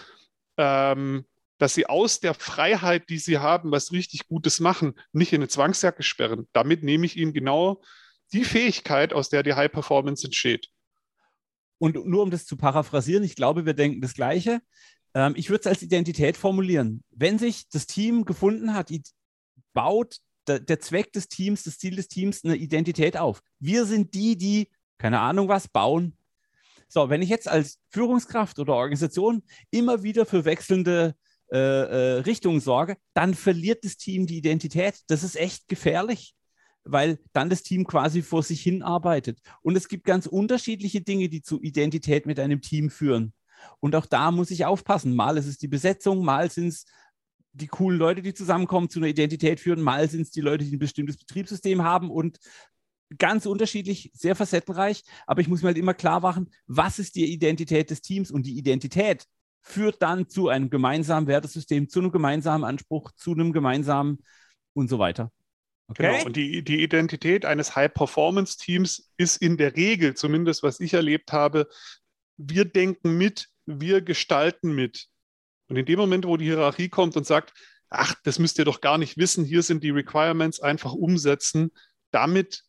ähm, dass sie aus der Freiheit, die sie haben, was richtig Gutes machen, nicht in eine Zwangsjacke sperren. Damit nehme ich ihnen genau die Fähigkeit, aus der die High Performance entsteht. Und nur um das zu paraphrasieren, ich glaube, wir denken das Gleiche. Ähm, ich würde es als Identität formulieren. Wenn sich das Team gefunden hat, baut der, der Zweck des Teams, das Ziel des Teams eine Identität auf. Wir sind die, die, keine Ahnung was, bauen. So, wenn ich jetzt als Führungskraft oder Organisation immer wieder für wechselnde äh, äh, Richtungen sorge, dann verliert das Team die Identität. Das ist echt gefährlich, weil dann das Team quasi vor sich hin arbeitet. Und es gibt ganz unterschiedliche Dinge, die zu Identität mit einem Team führen. Und auch da muss ich aufpassen. Mal ist es die Besetzung, mal sind es die coolen Leute, die zusammenkommen, zu einer Identität führen, mal sind es die Leute, die ein bestimmtes Betriebssystem haben und ganz unterschiedlich, sehr facettenreich. Aber ich muss mir halt immer klar machen, was ist die Identität des Teams und die Identität führt dann zu einem gemeinsamen Wertesystem, zu einem gemeinsamen Anspruch, zu einem gemeinsamen und so weiter. Okay. Genau. Und die, die Identität eines High-Performance-Teams ist in der Regel, zumindest was ich erlebt habe, wir denken mit, wir gestalten mit. Und in dem Moment, wo die Hierarchie kommt und sagt, ach, das müsst ihr doch gar nicht wissen, hier sind die Requirements, einfach umsetzen, damit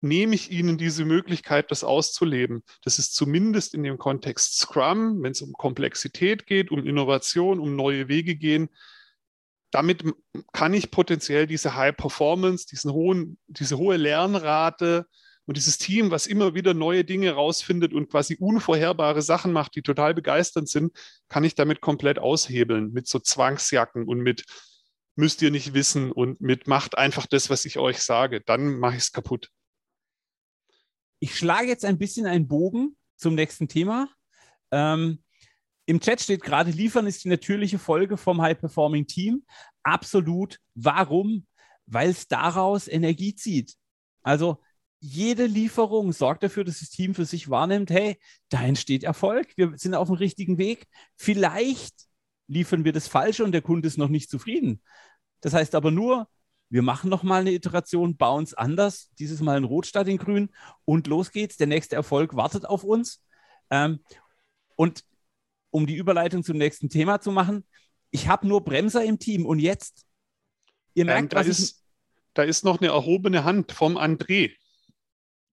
nehme ich ihnen diese Möglichkeit, das auszuleben. Das ist zumindest in dem Kontext Scrum, wenn es um Komplexität geht, um Innovation, um neue Wege gehen. Damit kann ich potenziell diese High Performance, diesen hohen, diese hohe Lernrate und dieses Team, was immer wieder neue Dinge rausfindet und quasi unvorherbare Sachen macht, die total begeisternd sind, kann ich damit komplett aushebeln mit so Zwangsjacken und mit müsst ihr nicht wissen und mit macht einfach das, was ich euch sage. Dann mache ich es kaputt. Ich schlage jetzt ein bisschen einen Bogen zum nächsten Thema. Ähm, Im Chat steht gerade, liefern ist die natürliche Folge vom High-Performing Team. Absolut. Warum? Weil es daraus Energie zieht. Also jede Lieferung sorgt dafür, dass das Team für sich wahrnimmt, hey, da entsteht Erfolg, wir sind auf dem richtigen Weg. Vielleicht liefern wir das Falsche und der Kunde ist noch nicht zufrieden. Das heißt aber nur, wir machen noch mal eine Iteration, bauen es anders, dieses Mal in Rot statt in Grün und los geht's. Der nächste Erfolg wartet auf uns. Ähm, und um die Überleitung zum nächsten Thema zu machen, ich habe nur Bremser im Team und jetzt? Ihr merkt, ähm, da, ist, da ist noch eine erhobene Hand vom André.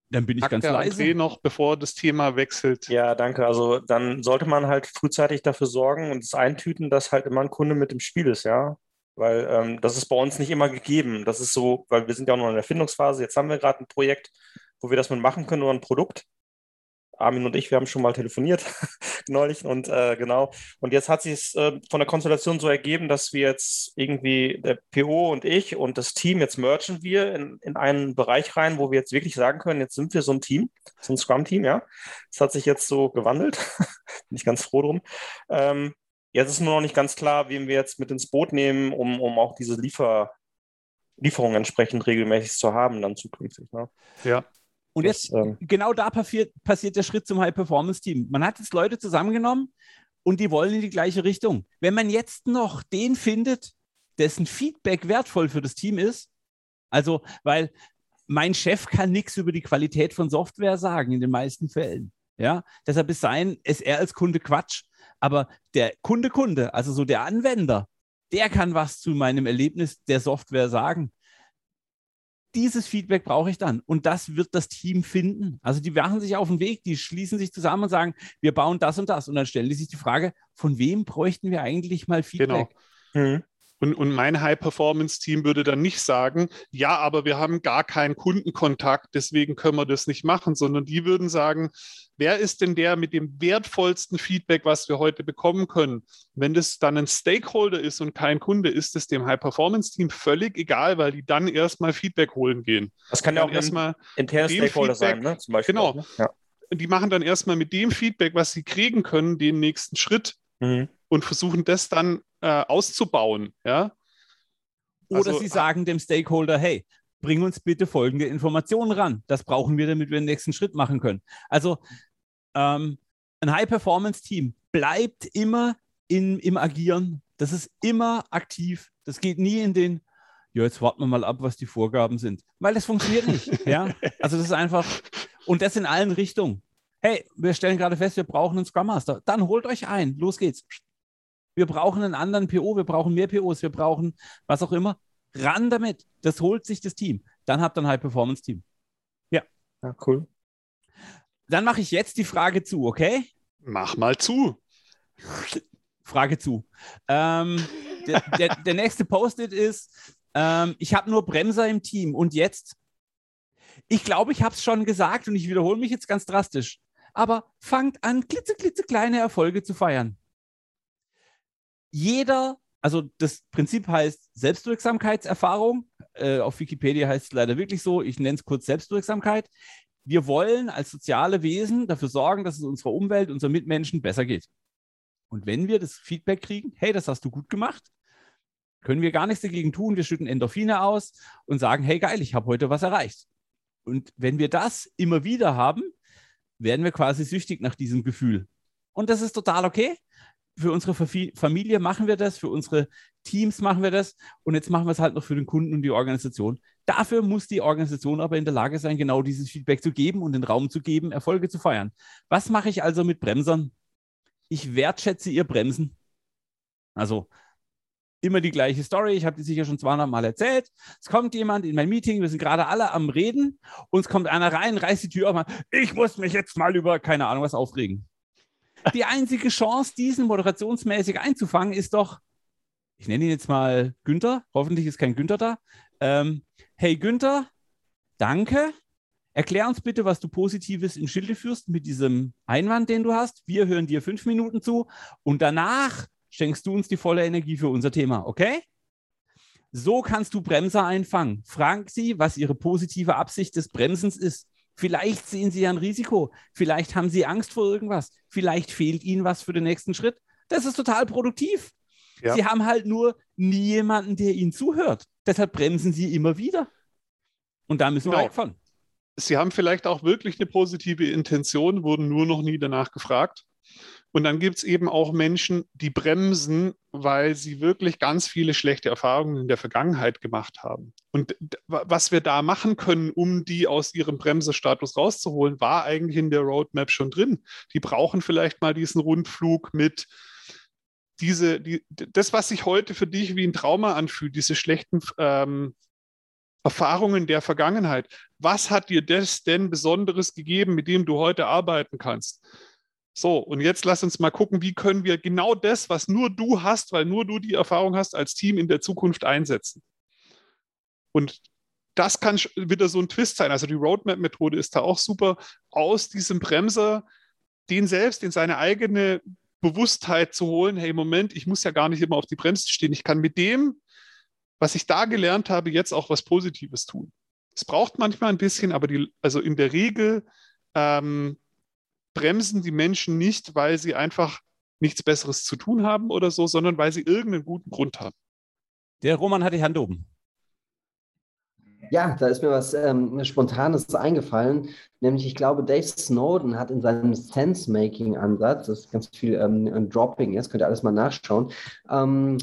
Dann bin ich Packt ganz leise. André noch, bevor das Thema wechselt. Ja, danke. Also dann sollte man halt frühzeitig dafür sorgen und es eintüten, dass halt immer ein Kunde mit im Spiel ist, ja. Weil ähm, das ist bei uns nicht immer gegeben. Das ist so, weil wir sind ja auch noch in der Erfindungsphase. Jetzt haben wir gerade ein Projekt, wo wir das mit machen können oder ein Produkt. Armin und ich, wir haben schon mal telefoniert neulich und äh, genau. Und jetzt hat sich es äh, von der Konstellation so ergeben, dass wir jetzt irgendwie, der PO und ich und das Team, jetzt merchen wir in, in einen Bereich rein, wo wir jetzt wirklich sagen können, jetzt sind wir so ein Team, so ein Scrum-Team, ja. Das hat sich jetzt so gewandelt. Bin ich ganz froh drum. Ähm, jetzt ist nur noch nicht ganz klar, wen wir jetzt mit ins Boot nehmen, um, um auch diese Liefer, Lieferung entsprechend regelmäßig zu haben, dann zukünftig. Ne? Ja. Und jetzt, ähm, genau da passiert, passiert der Schritt zum High-Performance-Team. Man hat jetzt Leute zusammengenommen und die wollen in die gleiche Richtung. Wenn man jetzt noch den findet, dessen Feedback wertvoll für das Team ist, also, weil mein Chef kann nichts über die Qualität von Software sagen in den meisten Fällen. Ja, deshalb ist sein SR als Kunde Quatsch. Aber der Kunde Kunde, also so der Anwender, der kann was zu meinem Erlebnis der Software sagen dieses Feedback brauche ich dann. Und das wird das Team finden. Also die machen sich auf den Weg, die schließen sich zusammen und sagen, wir bauen das und das. Und dann stellen die sich die Frage, von wem bräuchten wir eigentlich mal Feedback? Genau. Mhm. Und, und mein High-Performance-Team würde dann nicht sagen, ja, aber wir haben gar keinen Kundenkontakt, deswegen können wir das nicht machen, sondern die würden sagen, wer ist denn der mit dem wertvollsten Feedback, was wir heute bekommen können? Wenn das dann ein Stakeholder ist und kein Kunde, ist es dem High-Performance-Team völlig egal, weil die dann erstmal Feedback holen gehen. Das kann ja auch erstmal interne Stakeholder Feedback, sein, ne? Zum Beispiel. Genau. Ne? ja. Die machen dann erstmal mit dem Feedback, was sie kriegen können, den nächsten Schritt. Mhm und versuchen das dann äh, auszubauen. Ja? Oder also, sie sagen dem Stakeholder, hey, bring uns bitte folgende Informationen ran. Das brauchen wir, damit wir den nächsten Schritt machen können. Also ähm, ein High-Performance-Team bleibt immer in, im Agieren. Das ist immer aktiv. Das geht nie in den, ja, jetzt warten wir mal ab, was die Vorgaben sind. Weil das funktioniert nicht. ja? Also das ist einfach, und das in allen Richtungen. Hey, wir stellen gerade fest, wir brauchen einen Scrum Master. Dann holt euch ein. Los geht's wir brauchen einen anderen PO, wir brauchen mehr POs, wir brauchen was auch immer. Ran damit. Das holt sich das Team. Dann habt ihr ein High-Performance-Team. Ja. Ja, cool. Dann mache ich jetzt die Frage zu, okay? Mach mal zu. Frage zu. Ähm, der, der, der, nächste Post-it ist, ähm, ich habe nur Bremser im Team und jetzt, ich glaube, ich habe es schon gesagt und ich wiederhole mich jetzt ganz drastisch, aber fangt an, klitzeklitzekleine Erfolge zu feiern jeder, also das Prinzip heißt Selbstwirksamkeitserfahrung. Äh, auf Wikipedia heißt es leider wirklich so. Ich nenne es kurz Selbstwirksamkeit. Wir wollen als soziale Wesen dafür sorgen, dass es unserer Umwelt, unseren Mitmenschen besser geht. Und wenn wir das Feedback kriegen, hey, das hast du gut gemacht, können wir gar nichts dagegen tun. Wir schütten Endorphine aus und sagen, hey, geil, ich habe heute was erreicht. Und wenn wir das immer wieder haben, werden wir quasi süchtig nach diesem Gefühl. Und das ist total okay für unsere Familie machen wir das, für unsere Teams machen wir das und jetzt machen wir es halt noch für den Kunden und die Organisation. Dafür muss die Organisation aber in der Lage sein, genau dieses Feedback zu geben und den Raum zu geben, Erfolge zu feiern. Was mache ich also mit Bremsern? Ich wertschätze ihr Bremsen. Also immer die gleiche Story. Ich habe die sicher schon 200 Mal erzählt. Es kommt jemand in mein Meeting, wir sind gerade alle am Reden und es kommt einer rein, reißt die Tür auf. Ich muss mich jetzt mal über keine Ahnung was aufregen. Die einzige Chance, diesen moderationsmäßig einzufangen, ist doch, ich nenne ihn jetzt mal Günther. Hoffentlich ist kein Günther da. Ähm, hey Günther, danke. Erklär uns bitte, was du Positives in Schilde führst mit diesem Einwand, den du hast. Wir hören dir fünf Minuten zu und danach schenkst du uns die volle Energie für unser Thema, okay? So kannst du Bremser einfangen. Frag sie, was ihre positive Absicht des Bremsens ist. Vielleicht sehen Sie ein Risiko. Vielleicht haben Sie Angst vor irgendwas. Vielleicht fehlt Ihnen was für den nächsten Schritt. Das ist total produktiv. Ja. Sie haben halt nur nie jemanden, der Ihnen zuhört. Deshalb bremsen Sie immer wieder. Und da müssen genau. wir weg von. Sie haben vielleicht auch wirklich eine positive Intention, wurden nur noch nie danach gefragt. Und dann gibt es eben auch Menschen, die bremsen, weil sie wirklich ganz viele schlechte Erfahrungen in der Vergangenheit gemacht haben. Und was wir da machen können, um die aus ihrem Bremsestatus rauszuholen, war eigentlich in der Roadmap schon drin. Die brauchen vielleicht mal diesen Rundflug mit diese, die, das, was sich heute für dich wie ein Trauma anfühlt, diese schlechten ähm, Erfahrungen der Vergangenheit. Was hat dir das denn Besonderes gegeben, mit dem du heute arbeiten kannst? So, und jetzt lass uns mal gucken, wie können wir genau das, was nur du hast, weil nur du die Erfahrung hast, als Team in der Zukunft einsetzen. Und das kann wieder so ein Twist sein. Also die Roadmap-Methode ist da auch super, aus diesem Bremser den selbst in seine eigene Bewusstheit zu holen, hey, Moment, ich muss ja gar nicht immer auf die Bremse stehen. Ich kann mit dem, was ich da gelernt habe, jetzt auch was Positives tun. Es braucht manchmal ein bisschen, aber die, also in der Regel ähm, bremsen die Menschen nicht, weil sie einfach nichts Besseres zu tun haben oder so, sondern weil sie irgendeinen guten Grund haben. Der Roman hat die Hand oben. Ja, da ist mir was ähm, Spontanes eingefallen, nämlich ich glaube, Dave Snowden hat in seinem Sense-Making-Ansatz, das ganz viel ähm, Dropping ist, könnt ihr alles mal nachschauen, ähm,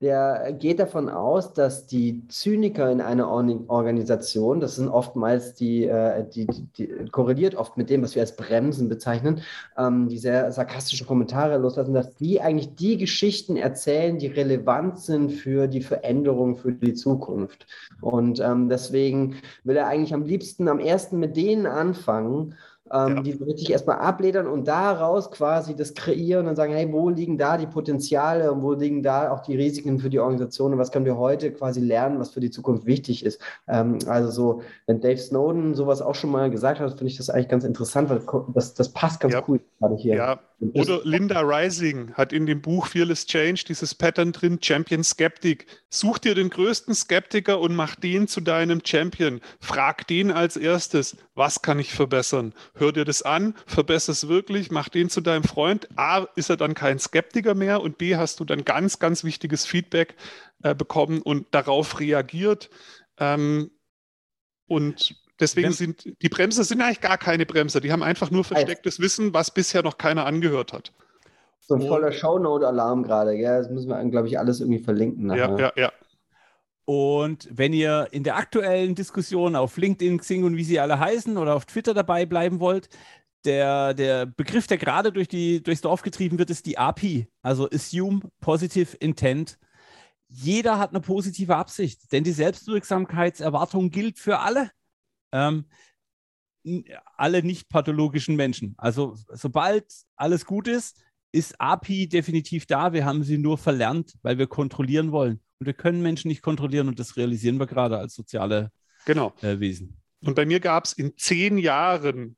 der geht davon aus, dass die Zyniker in einer Organisation, das sind oftmals die, äh, die, die, die korreliert oft mit dem, was wir als Bremsen bezeichnen, ähm, die sehr sarkastische Kommentare loslassen, dass die eigentlich die Geschichten erzählen, die relevant sind für die Veränderung, für die Zukunft. Und ähm, deswegen will er eigentlich am liebsten am ersten mit denen anfangen, ähm, ja. die so richtig erstmal abledern und daraus quasi das kreieren und sagen, hey, wo liegen da die Potenziale und wo liegen da auch die Risiken für die Organisation und was können wir heute quasi lernen, was für die Zukunft wichtig ist. Ähm, also so, wenn Dave Snowden sowas auch schon mal gesagt hat, finde ich das eigentlich ganz interessant, weil das, das passt ganz ja. cool gerade hier. Ja, oder Linda Rising hat in dem Buch Fearless Change dieses Pattern drin, Champion Skeptic. Such dir den größten Skeptiker und mach den zu deinem Champion. Frag den als erstes, was kann ich verbessern? Hör dir das an, verbessere es wirklich, mach den zu deinem Freund. A, ist er dann kein Skeptiker mehr und B, hast du dann ganz, ganz wichtiges Feedback äh, bekommen und darauf reagiert. Ähm, und Deswegen sind die Bremser sind eigentlich gar keine Bremser. Die haben einfach nur verstecktes Wissen, was bisher noch keiner angehört hat. So ein voller Shownote-Alarm gerade, gell? Das müssen wir, glaube ich, alles irgendwie verlinken. Nachher. Ja, ja, ja. Und wenn ihr in der aktuellen Diskussion auf LinkedIn, Xing und wie sie alle heißen oder auf Twitter dabei bleiben wollt, der, der Begriff, der gerade durch die, durchs Dorf getrieben wird, ist die API, also Assume Positive Intent. Jeder hat eine positive Absicht, denn die Selbstwirksamkeitserwartung gilt für alle ähm, alle nicht pathologischen Menschen. Also sobald alles gut ist, ist API definitiv da. Wir haben sie nur verlernt, weil wir kontrollieren wollen. Und wir können Menschen nicht kontrollieren und das realisieren wir gerade als soziale genau. äh, Wesen. Und bei mir gab es in zehn Jahren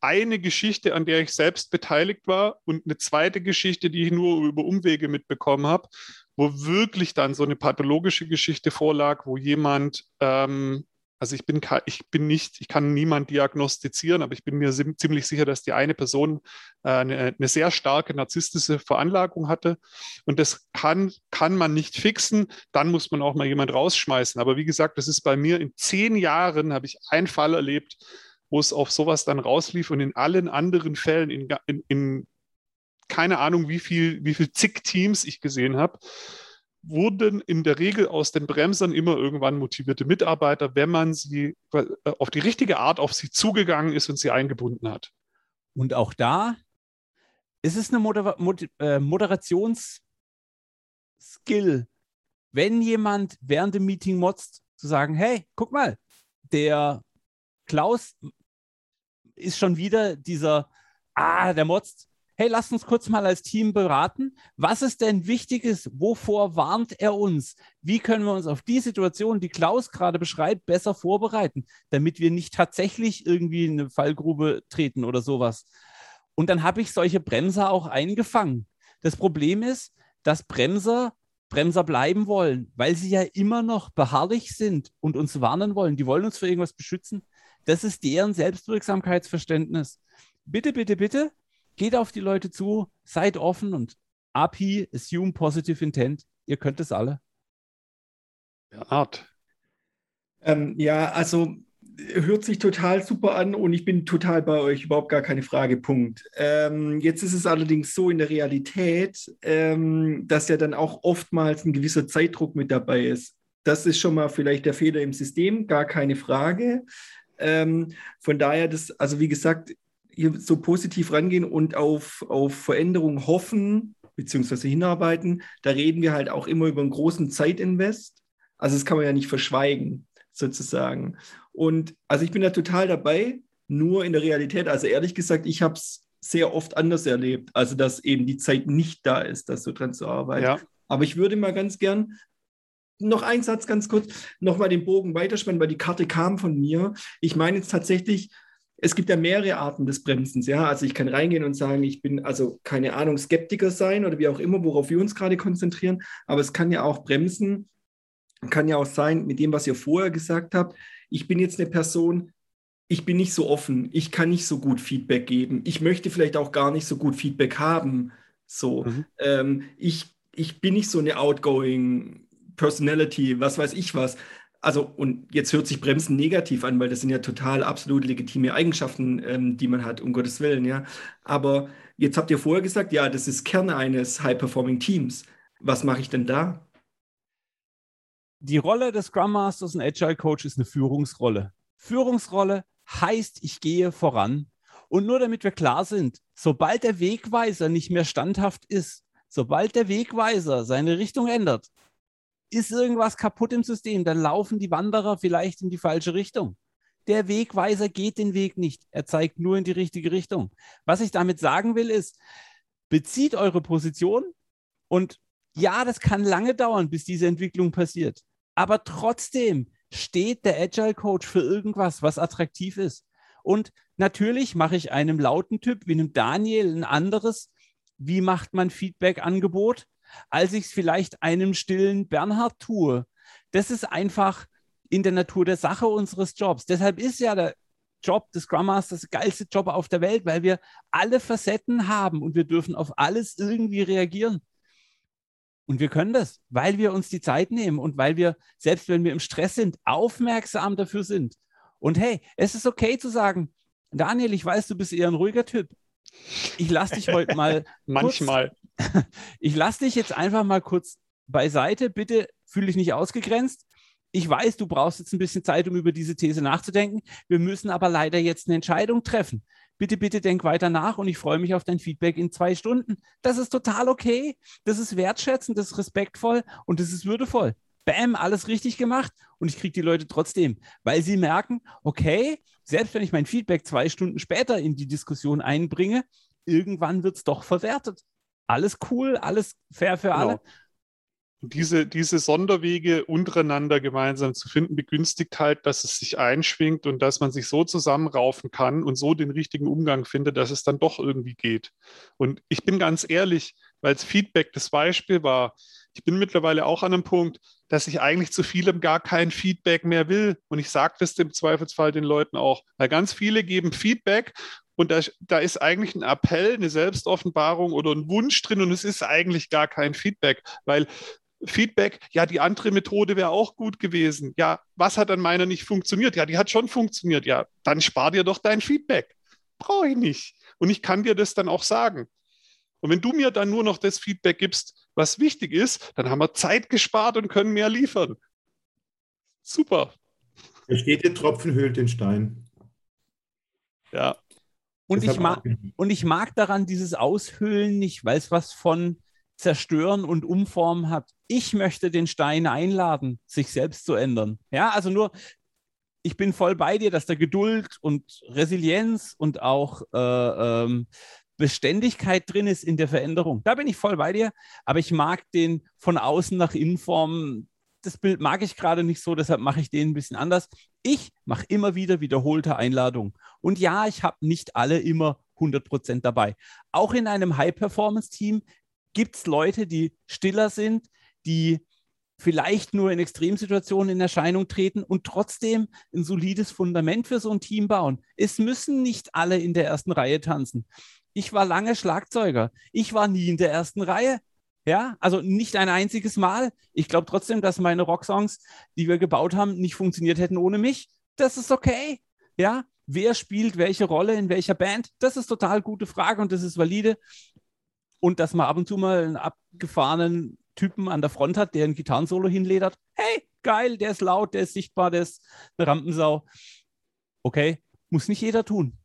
eine Geschichte, an der ich selbst beteiligt war und eine zweite Geschichte, die ich nur über Umwege mitbekommen habe, wo wirklich dann so eine pathologische Geschichte vorlag, wo jemand ähm, also ich bin, ich bin nicht, ich kann niemand diagnostizieren, aber ich bin mir ziemlich sicher, dass die eine Person äh, eine, eine, sehr starke narzisstische Veranlagung hatte. Und das kann, kann man nicht fixen. Dann muss man auch mal jemand rausschmeißen. Aber wie gesagt, das ist bei mir in zehn Jahren, habe ich einen Fall erlebt, wo es auf sowas dann rauslief und in allen anderen Fällen, in, in, in keine Ahnung, wie viel, wie viel zig Teams ich gesehen habe, wurden in der Regel aus den Bremsern immer irgendwann motivierte Mitarbeiter, wenn man sie äh, auf die richtige Art auf sie zugegangen ist und sie eingebunden hat. Und auch da ist es eine Moder Mod äh, Moderationsskill, wenn jemand während dem Meeting motzt, zu sagen, hey, guck mal, der Klaus ist schon wieder dieser, ah, der motzt, hey, lasst uns kurz mal als Team beraten. Was ist denn Wichtiges? Wovor warnt er uns? Wie können wir uns auf die Situation, die Klaus gerade beschreibt, besser vorbereiten, damit wir nicht tatsächlich irgendwie in eine Fallgrube treten oder sowas? Und dann habe ich solche Bremser auch eingefangen. Das Problem ist, dass Bremser Bremser bleiben wollen, weil sie ja immer noch beharrlich sind und uns warnen wollen. Die wollen uns für irgendwas beschützen. Das ist deren Selbstwirksamkeitsverständnis. Bitte, bitte, bitte, geht auf die Leute zu, seid offen und API, Assume Positive Intent. Ihr könnt es alle. Ja, Art. Ähm, ja, also hört sich total super an und ich bin total bei euch, überhaupt gar keine Frage, Punkt. Ähm, jetzt ist es allerdings so in der Realität, ähm, dass ja dann auch oftmals ein gewisser Zeitdruck mit dabei ist. Das ist schon mal vielleicht der Fehler im System, gar keine Frage. Ähm, von daher, das, also wie gesagt, hier so positiv rangehen und auf, auf Veränderung hoffen, beziehungsweise hinarbeiten, da reden wir halt auch immer über einen großen Zeitinvest. Also das kann man ja nicht verschweigen, sozusagen. Und also ich bin da total dabei, nur in der Realität, also ehrlich gesagt, ich habe es sehr oft anders erlebt, also dass eben die Zeit nicht da ist, das so dran zu arbeiten. Ja. Aber ich würde mal ganz gern noch einen Satz ganz kurz, nochmal den Bogen weiterspannen, weil die Karte kam von mir. Ich meine jetzt tatsächlich, es gibt ja mehrere Arten des Bremsens, ja. Also ich kann reingehen und sagen, ich bin also keine Ahnung, Skeptiker sein oder wie auch immer, worauf wir uns gerade konzentrieren. Aber es kann ja auch bremsen, kann ja auch sein, mit dem, was ihr vorher gesagt habt, ich bin jetzt eine Person, ich bin nicht so offen, ich kann nicht so gut Feedback geben, ich möchte vielleicht auch gar nicht so gut Feedback haben. So, mhm. ähm, ich, ich bin nicht so eine outgoing Personality, was weiß ich was also, und jetzt hört sich Bremsen negativ an, weil das sind ja total absolut legitime Eigenschaften, ähm, die man hat, um Gottes Willen, ja. Aber jetzt habt ihr vorher gesagt, ja, das ist Kern eines High-Performing Teams. Was mache ich denn da? Die Rolle des Scrum Masters und Agile Coach ist eine Führungsrolle. Führungsrolle heißt, ich gehe voran. Und nur damit wir klar sind, sobald der Wegweiser nicht mehr standhaft ist, sobald der Wegweiser seine Richtung ändert, ist irgendwas kaputt im System, dann laufen die Wanderer vielleicht in die falsche Richtung. Der Wegweiser geht den Weg nicht. Er zeigt nur in die richtige Richtung. Was ich damit sagen will, ist, bezieht eure Position und ja, das kann lange dauern, bis diese Entwicklung passiert. Aber trotzdem steht der Agile Coach für irgendwas, was attraktiv ist. Und natürlich mache ich einem lauten Typ wie einem Daniel ein anderes. Wie macht man Feedback-Angebot? Als ich es vielleicht einem stillen Bernhard tue. Das ist einfach in der Natur der Sache unseres Jobs. Deshalb ist ja der Job des Scrum Masters der geilste Job auf der Welt, weil wir alle Facetten haben und wir dürfen auf alles irgendwie reagieren. Und wir können das, weil wir uns die Zeit nehmen und weil wir, selbst wenn wir im Stress sind, aufmerksam dafür sind. Und hey, es ist okay zu sagen, Daniel, ich weiß, du bist eher ein ruhiger Typ. Ich lasse dich heute mal. Manchmal. ich lasse dich jetzt einfach mal kurz beiseite. Bitte fühle dich nicht ausgegrenzt. Ich weiß, du brauchst jetzt ein bisschen Zeit, um über diese These nachzudenken. Wir müssen aber leider jetzt eine Entscheidung treffen. Bitte, bitte denk weiter nach und ich freue mich auf dein Feedback in zwei Stunden. Das ist total okay. Das ist wertschätzend, das ist respektvoll und das ist würdevoll. Bam, alles richtig gemacht und ich kriege die Leute trotzdem, weil sie merken, okay, selbst wenn ich mein Feedback zwei Stunden später in die Diskussion einbringe, irgendwann wird es doch verwertet alles cool, alles fair für alle. Genau. Diese, diese Sonderwege untereinander gemeinsam zu finden, begünstigt halt, dass es sich einschwingt und dass man sich so zusammenraufen kann und so den richtigen Umgang findet, dass es dann doch irgendwie geht. Und ich bin ganz ehrlich, weil es Feedback das Beispiel war, ich bin mittlerweile auch an einem Punkt, dass ich eigentlich zu vielem gar kein Feedback mehr will. Und ich sage das im Zweifelsfall den Leuten auch, weil ganz viele geben Feedback und da, da ist eigentlich ein Appell, eine Selbstoffenbarung oder ein Wunsch drin und es ist eigentlich gar kein Feedback, weil Feedback, ja, die andere Methode wäre auch gut gewesen. Ja, was hat an meiner nicht funktioniert? Ja, die hat schon funktioniert. Ja, dann spar dir doch dein Feedback. Brauche ich nicht. Und ich kann dir das dann auch sagen. Und wenn du mir dann nur noch das Feedback gibst, was wichtig ist, dann haben wir Zeit gespart und können mehr liefern. Super. Da steht der Tropfen höhlt den Stein. Ja. Und ich, mag, und ich mag daran dieses Aushöhlen nicht, weil es was von Zerstören und Umformen hat. Ich möchte den Stein einladen, sich selbst zu ändern. Ja, also nur, ich bin voll bei dir, dass da Geduld und Resilienz und auch äh, ähm, Beständigkeit drin ist in der Veränderung. Da bin ich voll bei dir, aber ich mag den von außen nach innen formen. Das Bild mag ich gerade nicht so, deshalb mache ich den ein bisschen anders. Ich mache immer wieder wiederholte Einladungen. Und ja, ich habe nicht alle immer 100% dabei. Auch in einem High-Performance-Team gibt es Leute, die stiller sind, die vielleicht nur in Extremsituationen in Erscheinung treten und trotzdem ein solides Fundament für so ein Team bauen. Es müssen nicht alle in der ersten Reihe tanzen. Ich war lange Schlagzeuger. Ich war nie in der ersten Reihe. Ja, also nicht ein einziges Mal. Ich glaube trotzdem, dass meine Rocksongs, die wir gebaut haben, nicht funktioniert hätten ohne mich. Das ist okay. Ja, wer spielt welche Rolle in welcher Band? Das ist total gute Frage und das ist valide. Und dass man ab und zu mal einen abgefahrenen Typen an der Front hat, der ein Gitarrensolo hinledert. Hey, geil, der ist laut, der ist sichtbar, der ist eine Rampensau. Okay, muss nicht jeder tun.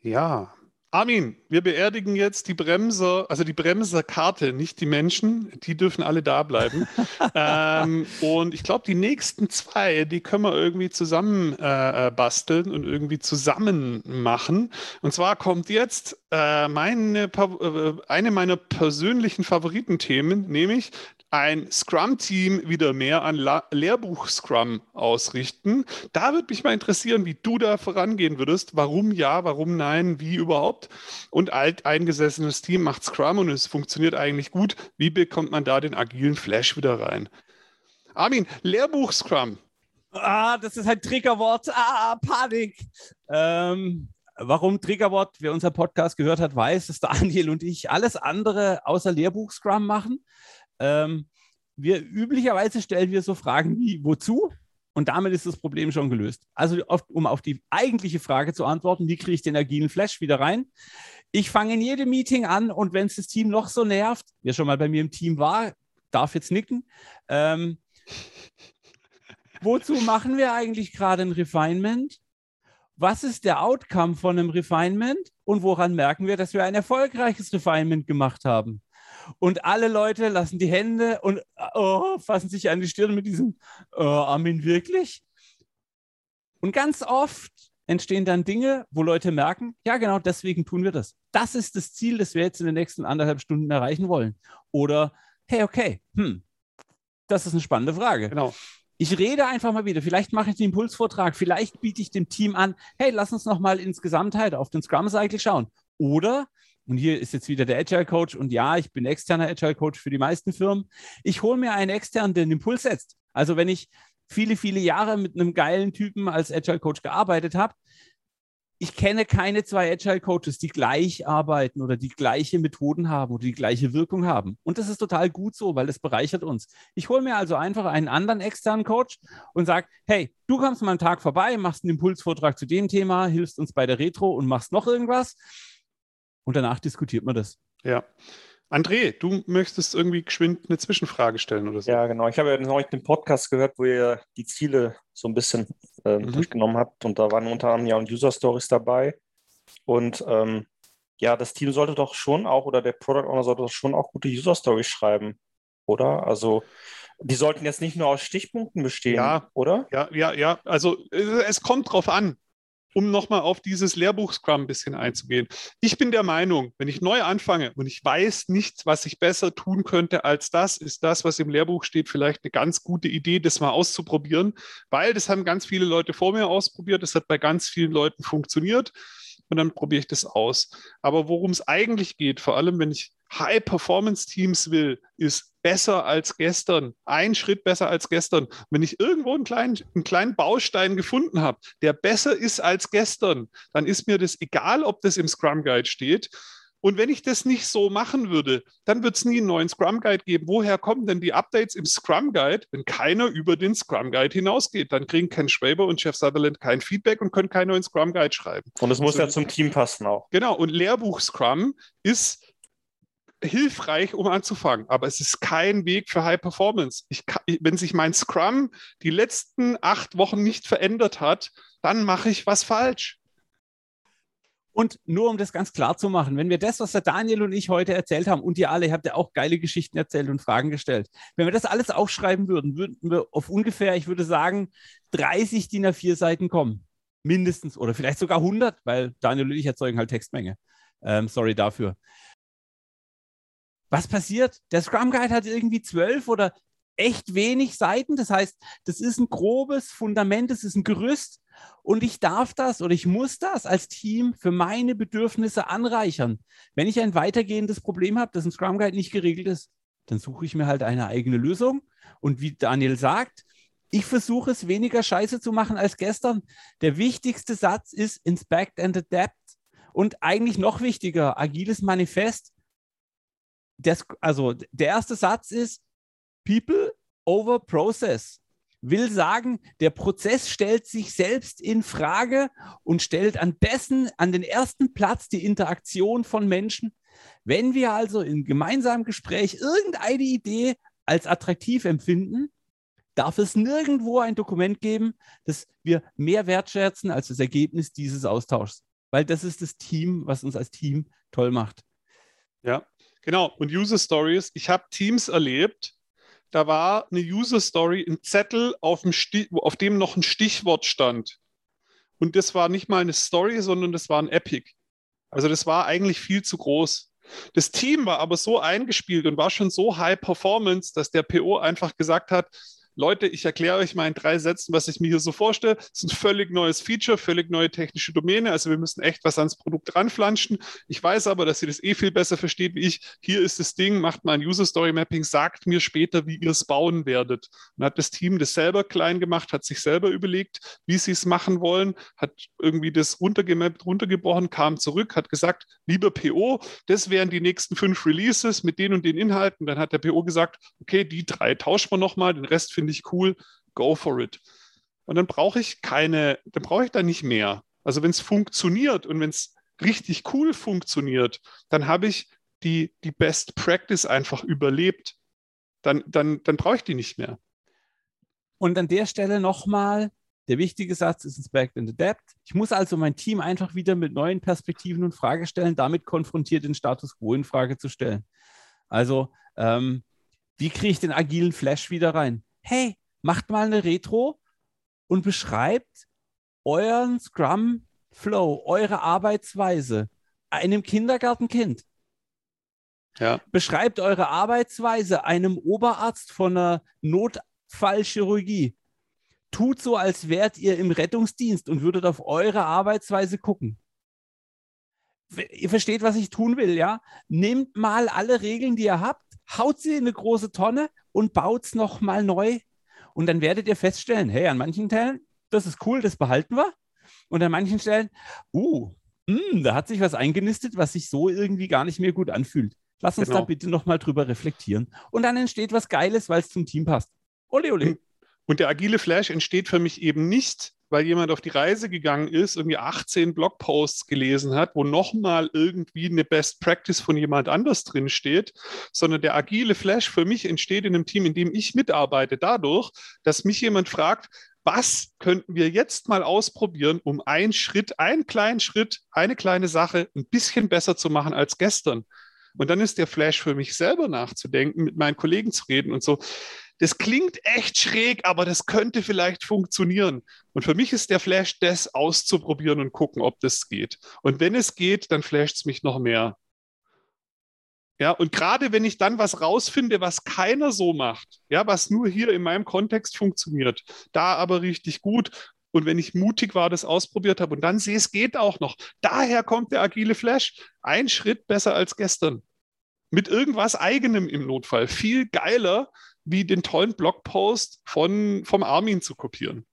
Ja, Armin, wir beerdigen jetzt die Bremser, also die Bremserkarte, nicht die Menschen. Die dürfen alle da bleiben. ähm, und ich glaube, die nächsten zwei, die können wir irgendwie zusammen äh, äh, basteln und irgendwie zusammen machen. Und zwar kommt jetzt äh, meine, äh, eine meiner persönlichen Favoritenthemen, nämlich ein Scrum-Team wieder mehr an Lehrbuch-Scrum ausrichten. Da würde mich mal interessieren, wie du da vorangehen würdest. Warum ja, warum nein, wie überhaupt? Und alteingesessenes Team macht Scrum und es funktioniert eigentlich gut. Wie bekommt man da den agilen Flash wieder rein? Armin, Lehrbuch-Scrum. Ah, das ist ein Triggerwort. Ah, Panik. Ähm, warum Triggerwort? Wer unser Podcast gehört hat, weiß, dass Daniel und ich alles andere außer Lehrbuch Scrum machen. Ähm, wir üblicherweise stellen wir so Fragen wie wozu? Und damit ist das Problem schon gelöst. Also, auf, um auf die eigentliche Frage zu antworten, wie kriege ich den agilen Flash wieder rein? Ich fange in jedem Meeting an und wenn es das Team noch so nervt, wer schon mal bei mir im Team war, darf jetzt nicken. Ähm, wozu machen wir eigentlich gerade ein Refinement? Was ist der Outcome von einem Refinement? Und woran merken wir, dass wir ein erfolgreiches Refinement gemacht haben? Und alle Leute lassen die Hände und oh, fassen sich an die Stirn mit diesem oh, Armin wirklich. Und ganz oft entstehen dann Dinge, wo Leute merken, ja genau deswegen tun wir das. Das ist das Ziel, das wir jetzt in den nächsten anderthalb Stunden erreichen wollen. Oder, hey, okay, hm, das ist eine spannende Frage. Genau. Ich rede einfach mal wieder. Vielleicht mache ich einen Impulsvortrag. Vielleicht biete ich dem Team an, hey, lass uns noch mal insgesamt auf den Scrum Cycle schauen. Oder und hier ist jetzt wieder der Agile Coach. Und ja, ich bin externer Agile Coach für die meisten Firmen. Ich hole mir einen externen, der den Impuls setzt. Also wenn ich viele, viele Jahre mit einem geilen Typen als Agile Coach gearbeitet habe, ich kenne keine zwei Agile Coaches, die gleich arbeiten oder die gleiche Methoden haben oder die gleiche Wirkung haben. Und das ist total gut so, weil das bereichert uns. Ich hole mir also einfach einen anderen externen Coach und sage, hey, du kommst mal einen Tag vorbei, machst einen Impulsvortrag zu dem Thema, hilfst uns bei der Retro und machst noch irgendwas und danach diskutiert man das. Ja. André, du möchtest irgendwie geschwind eine Zwischenfrage stellen oder so. Ja, genau. Ich habe ja neulich den Podcast gehört, wo ihr die Ziele so ein bisschen äh, mhm. durchgenommen habt und da waren unter anderem ja auch User Stories dabei. Und ähm, ja, das Team sollte doch schon auch oder der Product Owner sollte doch schon auch gute User Stories schreiben, oder? Also die sollten jetzt nicht nur aus Stichpunkten bestehen, ja, oder? Ja, ja, ja. Also es kommt drauf an um nochmal auf dieses Lehrbuch Scrum ein bisschen einzugehen. Ich bin der Meinung, wenn ich neu anfange und ich weiß nicht, was ich besser tun könnte als das, ist das, was im Lehrbuch steht, vielleicht eine ganz gute Idee, das mal auszuprobieren, weil das haben ganz viele Leute vor mir ausprobiert, das hat bei ganz vielen Leuten funktioniert und dann probiere ich das aus. Aber worum es eigentlich geht, vor allem wenn ich High-Performance-Teams will, ist besser als gestern, ein Schritt besser als gestern. Wenn ich irgendwo einen kleinen, einen kleinen Baustein gefunden habe, der besser ist als gestern, dann ist mir das egal, ob das im Scrum Guide steht. Und wenn ich das nicht so machen würde, dann wird es nie einen neuen Scrum Guide geben. Woher kommen denn die Updates im Scrum Guide, wenn keiner über den Scrum Guide hinausgeht? Dann kriegen Ken Schwaber und Jeff Sutherland kein Feedback und können keinen neuen Scrum Guide schreiben. Und es muss also, ja zum Team passen auch. Genau. Und Lehrbuch Scrum ist hilfreich, um anzufangen, aber es ist kein Weg für High Performance. Ich kann, wenn sich mein Scrum die letzten acht Wochen nicht verändert hat, dann mache ich was falsch. Und nur um das ganz klar zu machen, wenn wir das, was der Daniel und ich heute erzählt haben, und ihr alle, ihr habt ja auch geile Geschichten erzählt und Fragen gestellt, wenn wir das alles aufschreiben würden, würden wir auf ungefähr, ich würde sagen, 30 DIN A4 Seiten kommen. Mindestens oder vielleicht sogar 100, weil Daniel und ich erzeugen halt Textmenge. Ähm, sorry dafür. Was passiert? Der Scrum Guide hat irgendwie zwölf oder echt wenig Seiten. Das heißt, das ist ein grobes Fundament, das ist ein Gerüst. Und ich darf das oder ich muss das als Team für meine Bedürfnisse anreichern. Wenn ich ein weitergehendes Problem habe, dass ein Scrum Guide nicht geregelt ist, dann suche ich mir halt eine eigene Lösung. Und wie Daniel sagt, ich versuche es weniger scheiße zu machen als gestern. Der wichtigste Satz ist Inspect and Adapt. Und eigentlich noch wichtiger, agiles Manifest das, also der erste Satz ist People over Process. will sagen, der Prozess stellt sich selbst in Frage und stellt an dessen, an den ersten Platz die Interaktion von Menschen. Wenn wir also in gemeinsamem Gespräch irgendeine Idee als attraktiv empfinden, darf es nirgendwo ein Dokument geben, das wir mehr wertschätzen als das Ergebnis dieses Austauschs. Weil das ist das Team, was uns als Team toll macht. Ja, genau. Und User Stories, ich habe Teams erlebt, da war eine User Story, ein Zettel, auf dem, auf dem noch ein Stichwort stand. Und das war nicht mal eine Story, sondern das war ein Epic. Also das war eigentlich viel zu groß. Das Team war aber so eingespielt und war schon so high performance, dass der PO einfach gesagt hat, Leute, ich erkläre euch mal in drei Sätzen, was ich mir hier so vorstelle. Es ist ein völlig neues Feature, völlig neue technische Domäne. Also wir müssen echt was ans Produkt ranflanschen. Ich weiß aber, dass ihr das eh viel besser versteht wie ich. Hier ist das Ding, macht mal ein User Story Mapping, sagt mir später, wie ihr es bauen werdet. Und hat das Team das selber klein gemacht, hat sich selber überlegt, wie sie es machen wollen, hat irgendwie das runtergemappt, runtergebrochen, kam zurück, hat gesagt, lieber PO, das wären die nächsten fünf Releases mit den und den Inhalten. Dann hat der PO gesagt, okay, die drei tauschen wir nochmal, den Rest finden finde ich cool, go for it. Und dann brauche ich keine, dann brauche ich da nicht mehr. Also wenn es funktioniert und wenn es richtig cool funktioniert, dann habe ich die, die Best Practice einfach überlebt. Dann, dann, dann brauche ich die nicht mehr. Und an der Stelle nochmal, der wichtige Satz ist Inspect and Adapt. Ich muss also mein Team einfach wieder mit neuen Perspektiven und Fragestellen damit konfrontiert, den Status quo in Frage zu stellen. Also, ähm, wie kriege ich den agilen Flash wieder rein? Hey, macht mal eine Retro und beschreibt euren Scrum Flow, eure Arbeitsweise einem Kindergartenkind. Ja. Beschreibt eure Arbeitsweise einem Oberarzt von einer Notfallchirurgie. Tut so, als wärt ihr im Rettungsdienst und würdet auf eure Arbeitsweise gucken. Ihr versteht, was ich tun will, ja? Nehmt mal alle Regeln, die ihr habt, haut sie in eine große Tonne und baut es nochmal neu. Und dann werdet ihr feststellen, hey, an manchen Stellen, das ist cool, das behalten wir. Und an manchen Stellen, uh, mh, hm, da hat sich was eingenistet, was sich so irgendwie gar nicht mehr gut anfühlt. Lass uns genau. da bitte nochmal drüber reflektieren. Und dann entsteht was Geiles, weil es zum Team passt. Ole, ole. Und der agile Flash entsteht für mich eben nicht, weil jemand auf die Reise gegangen ist, irgendwie 18 Blogposts gelesen hat, wo nochmal irgendwie eine Best Practice von jemand anders drin steht, sondern der agile Flash für mich entsteht in einem Team, in dem ich mitarbeite, dadurch, dass mich jemand fragt, was könnten wir jetzt mal ausprobieren, um einen Schritt, einen kleinen Schritt, eine kleine Sache ein bisschen besser zu machen als gestern? Und dann ist der Flash für mich selber nachzudenken, mit meinen Kollegen zu reden und so das klingt echt schräg, aber das könnte vielleicht funktionieren. Und für mich ist der Flash, das auszuprobieren und gucken, ob das geht. Und wenn es geht, dann flasht es mich noch mehr. Ja, und gerade wenn ich dann was rausfinde, was keiner so macht, ja, was nur hier in meinem Kontext funktioniert, da aber richtig gut. Und wenn ich mutig war, das ausprobiert habe und dann sehe, es geht auch noch. Daher kommt der agile Flash. Ein Schritt besser als gestern. Mit irgendwas eigenem im Notfall. Viel geiler, wie den tollen Blogpost von, vom Armin zu kopieren.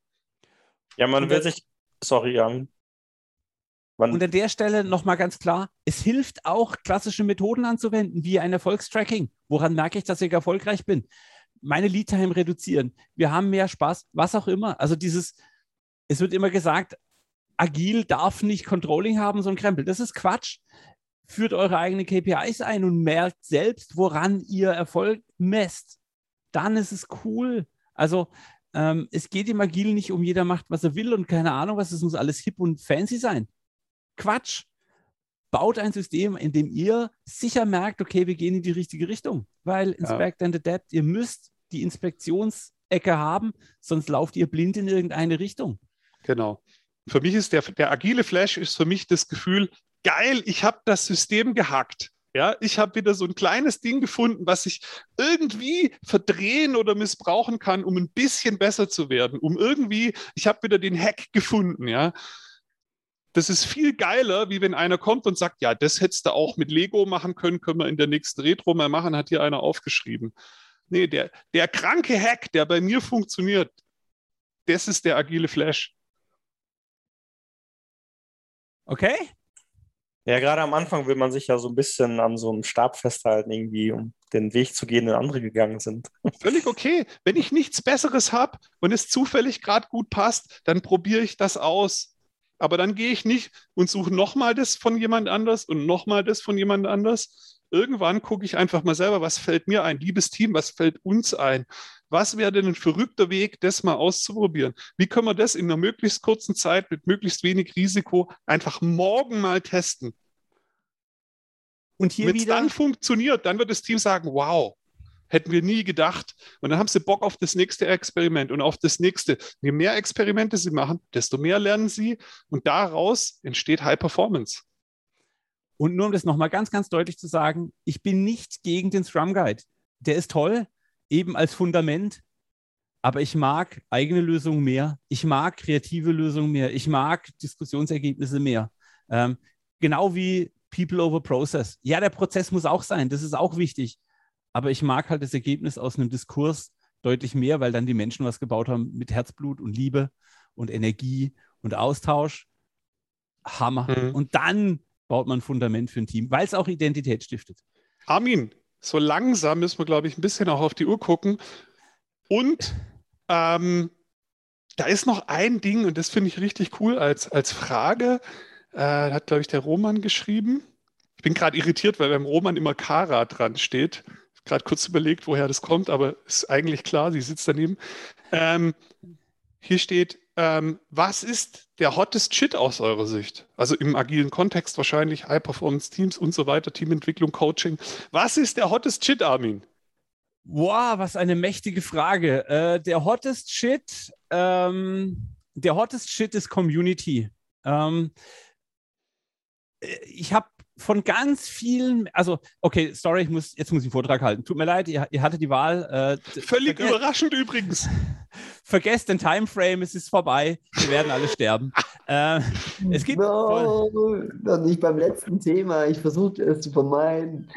Ja, man will sich. Sorry, Jan. Man und an der Stelle nochmal ganz klar, es hilft auch, klassische Methoden anzuwenden, wie ein Erfolgstracking. Woran merke ich, dass ich erfolgreich bin? Meine Lead-Time reduzieren. Wir haben mehr Spaß, was auch immer. Also dieses, es wird immer gesagt, agil darf nicht Controlling haben, so ein Krempel. Das ist Quatsch. Führt eure eigenen KPIs ein und merkt selbst, woran ihr Erfolg messt dann ist es cool. Also ähm, es geht im Agil nicht um jeder macht, was er will und keine Ahnung was, es muss alles hip und fancy sein. Quatsch. Baut ein System, in dem ihr sicher merkt, okay, wir gehen in die richtige Richtung. Weil Inspect ja. and Adapt, ihr müsst die Inspektionsecke haben, sonst lauft ihr blind in irgendeine Richtung. Genau. Für mich ist der, der agile Flash ist für mich das Gefühl, geil, ich habe das System gehackt. Ja, ich habe wieder so ein kleines Ding gefunden, was ich irgendwie verdrehen oder missbrauchen kann, um ein bisschen besser zu werden, um irgendwie, ich habe wieder den Hack gefunden, ja. Das ist viel geiler, wie wenn einer kommt und sagt, ja, das hättest du auch mit Lego machen können, können wir in der nächsten Retro mal machen, hat hier einer aufgeschrieben. Nee, der, der kranke Hack, der bei mir funktioniert, das ist der agile Flash. Okay, Ja, gerade am Anfang will man sich ja so ein bisschen an so einem Stab festhalten, irgendwie, um den Weg zu gehen, den andere gegangen sind. Völlig okay. Wenn ich nichts Besseres habe und es zufällig gerade gut passt, dann probiere ich das aus. Aber dann gehe ich nicht und suche nochmal das von jemand anders und nochmal das von jemand anders. Irgendwann gucke ich einfach mal selber, was fällt mir ein, liebes Team, was fällt uns ein? Was wäre denn ein verrückter Weg, das mal auszuprobieren? Wie können wir das in einer möglichst kurzen Zeit mit möglichst wenig Risiko einfach morgen mal testen? Und hier Wenn es dann funktioniert, dann wird das Team sagen, wow, hätten wir nie gedacht. Und dann haben sie Bock auf das nächste Experiment und auf das nächste. Je mehr Experimente sie machen, desto mehr lernen sie und daraus entsteht High Performance. Und nur um das nochmal ganz, ganz deutlich zu sagen, ich bin nicht gegen den Scrum Guide. Der ist toll, eben als Fundament. Aber ich mag eigene Lösungen mehr. Ich mag kreative Lösungen mehr. Ich mag Diskussionsergebnisse mehr. Ähm, genau wie People over Process. Ja, der Prozess muss auch sein. Das ist auch wichtig. Aber ich mag halt das Ergebnis aus einem Diskurs deutlich mehr, weil dann die Menschen was gebaut haben mit Herzblut und Liebe und Energie und Austausch. Hammer. Mhm. Und dann baut man ein Fundament für ein Team, weil es auch Identität stiftet. Armin, so langsam müssen wir, glaube ich, ein bisschen auch auf die Uhr gucken. Und ähm, da ist noch ein Ding, und das finde ich richtig cool als, als Frage. Äh, hat, glaube ich, der Roman geschrieben. Ich bin gerade irritiert, weil beim Roman immer Kara dran steht. Gerade kurz überlegt, woher das kommt, aber ist eigentlich klar, sie sitzt daneben. Ähm, hier steht, ähm, was ist der hottest Shit aus eurer Sicht? Also im agilen Kontext wahrscheinlich High-Performance-Teams und so weiter, Teamentwicklung, Coaching. Was ist der hottest Shit, Armin? Wow, was eine mächtige Frage. Äh, der hottest Shit, ähm, der hottest Shit ist Community. Ähm, äh, ich habe von ganz vielen, also, okay, sorry, ich muss, jetzt muss ich einen Vortrag halten. Tut mir leid, ihr, ihr hattet die Wahl. Äh, Völlig überraschend übrigens. Vergesst den Timeframe, es ist vorbei. Wir werden alle sterben. äh, es gibt. No, noch nicht beim letzten Thema. Ich versuche es zu vermeiden.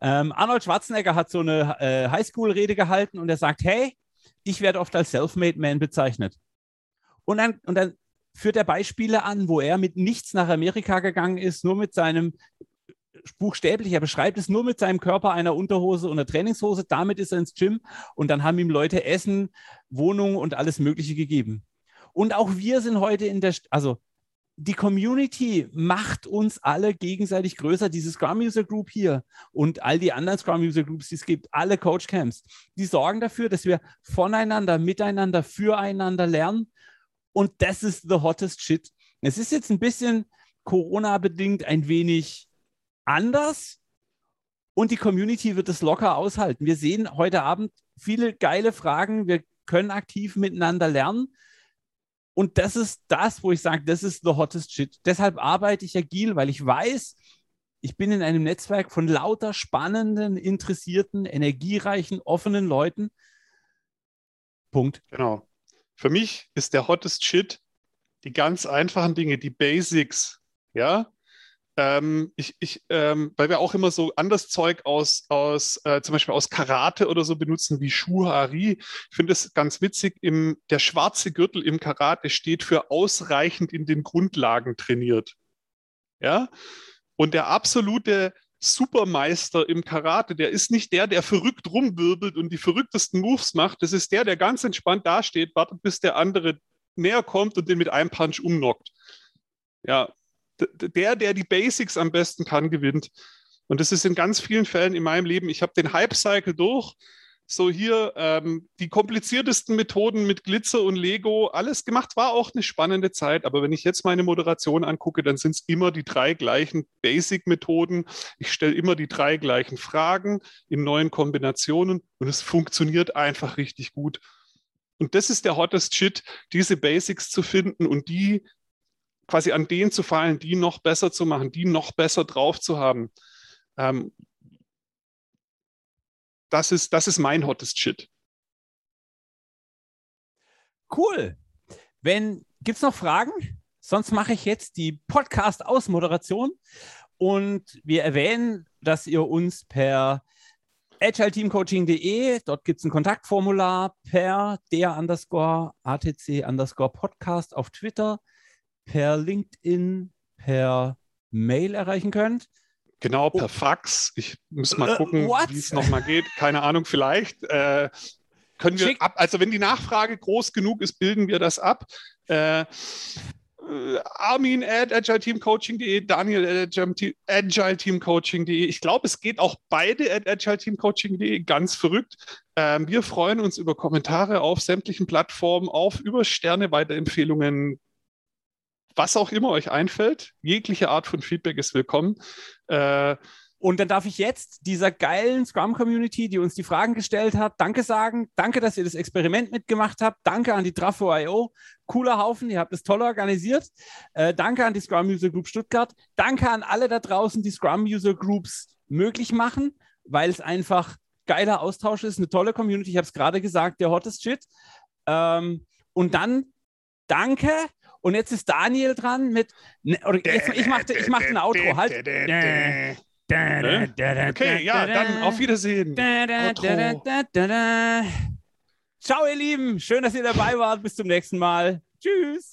Ähm, Arnold Schwarzenegger hat so eine äh, Highschool-Rede gehalten und er sagt: Hey, ich werde oft als Self-Made Man bezeichnet. Und dann, und dann führt er Beispiele an, wo er mit nichts nach Amerika gegangen ist, nur mit seinem buchstäblich, er beschreibt es nur mit seinem Körper, einer Unterhose und einer Trainingshose. Damit ist er ins Gym und dann haben ihm Leute Essen, Wohnung und alles Mögliche gegeben. Und auch wir sind heute in der, also die Community macht uns alle gegenseitig größer. Diese Scrum User Group hier und all die anderen Scrum User Groups, die es gibt, alle Coach Camps, die sorgen dafür, dass wir voneinander, miteinander, füreinander lernen und das ist the hottest shit. Es ist jetzt ein bisschen Corona-bedingt ein wenig anders und die Community wird es locker aushalten. Wir sehen heute Abend viele geile Fragen. Wir können aktiv miteinander lernen. Und das ist das, wo ich sage, das ist the hottest shit. Deshalb arbeite ich agil, weil ich weiß, ich bin in einem Netzwerk von lauter spannenden, interessierten, energiereichen, offenen Leuten. Punkt. Genau. Für mich ist der hottest Shit die ganz einfachen Dinge, die Basics. Ja, ähm, ich, ich, ähm, weil wir auch immer so anderes Zeug aus, aus äh, zum Beispiel aus Karate oder so benutzen wie Shuhari. Ich finde es ganz witzig. Im, der schwarze Gürtel im Karate steht für ausreichend in den Grundlagen trainiert. Ja, und der absolute Supermeister im Karate, der ist nicht der, der verrückt rumwirbelt und die verrücktesten Moves macht. Das ist der, der ganz entspannt dasteht, wartet, bis der andere näher kommt und den mit einem Punch umnockt. Ja, der, der die Basics am besten kann, gewinnt. Und das ist in ganz vielen Fällen in meinem Leben. Ich habe den Hype-Cycle durch so hier ähm, die kompliziertesten Methoden mit Glitzer und Lego, alles gemacht, war auch eine spannende Zeit. Aber wenn ich jetzt meine Moderation angucke, dann sind es immer die drei gleichen Basic-Methoden. Ich stelle immer die drei gleichen Fragen in neuen Kombinationen und es funktioniert einfach richtig gut. Und das ist der hottest Shit, diese Basics zu finden und die quasi an denen zu fallen, die noch besser zu machen, die noch besser drauf zu haben. Ähm, das ist, das ist mein hottest Shit. Cool. Wenn gibt es noch Fragen? Sonst mache ich jetzt die Podcast-Ausmoderation und wir erwähnen, dass ihr uns per agileteamcoaching.de, dort gibt es ein Kontaktformular, per der underscore ATC underscore Podcast auf Twitter, per LinkedIn, per Mail erreichen könnt. Genau, per oh. Fax. Ich muss mal äh, gucken, uh, wie es nochmal geht. Keine Ahnung, vielleicht. Äh, können wir ab, also wenn die Nachfrage groß genug ist, bilden wir das ab. Äh, Armin at agileteamcoaching.de, Daniel at agileteamcoaching.de. Ich glaube, es geht auch beide at agileteamcoaching.de, ganz verrückt. Ähm, wir freuen uns über Kommentare auf sämtlichen Plattformen, auf über Sterne, Weiterempfehlungen, was auch immer euch einfällt. Jegliche Art von Feedback ist willkommen. Äh, und dann darf ich jetzt dieser geilen Scrum-Community, die uns die Fragen gestellt hat, Danke sagen. Danke, dass ihr das Experiment mitgemacht habt. Danke an die Trafo.io. Cooler Haufen, ihr habt es toll organisiert. Äh, danke an die Scrum User Group Stuttgart. Danke an alle da draußen, die Scrum User Groups möglich machen, weil es einfach geiler Austausch ist, eine tolle Community. Ich habe es gerade gesagt, der hottest Shit. Ähm, und dann danke. Und jetzt ist Daniel dran mit. Ne, oder jetzt, ich mache ich mach ein Outro. Halt. Okay, ja, dann auf Wiedersehen. Ciao, ihr Lieben. Schön, dass ihr dabei wart. Bis zum nächsten Mal. Tschüss.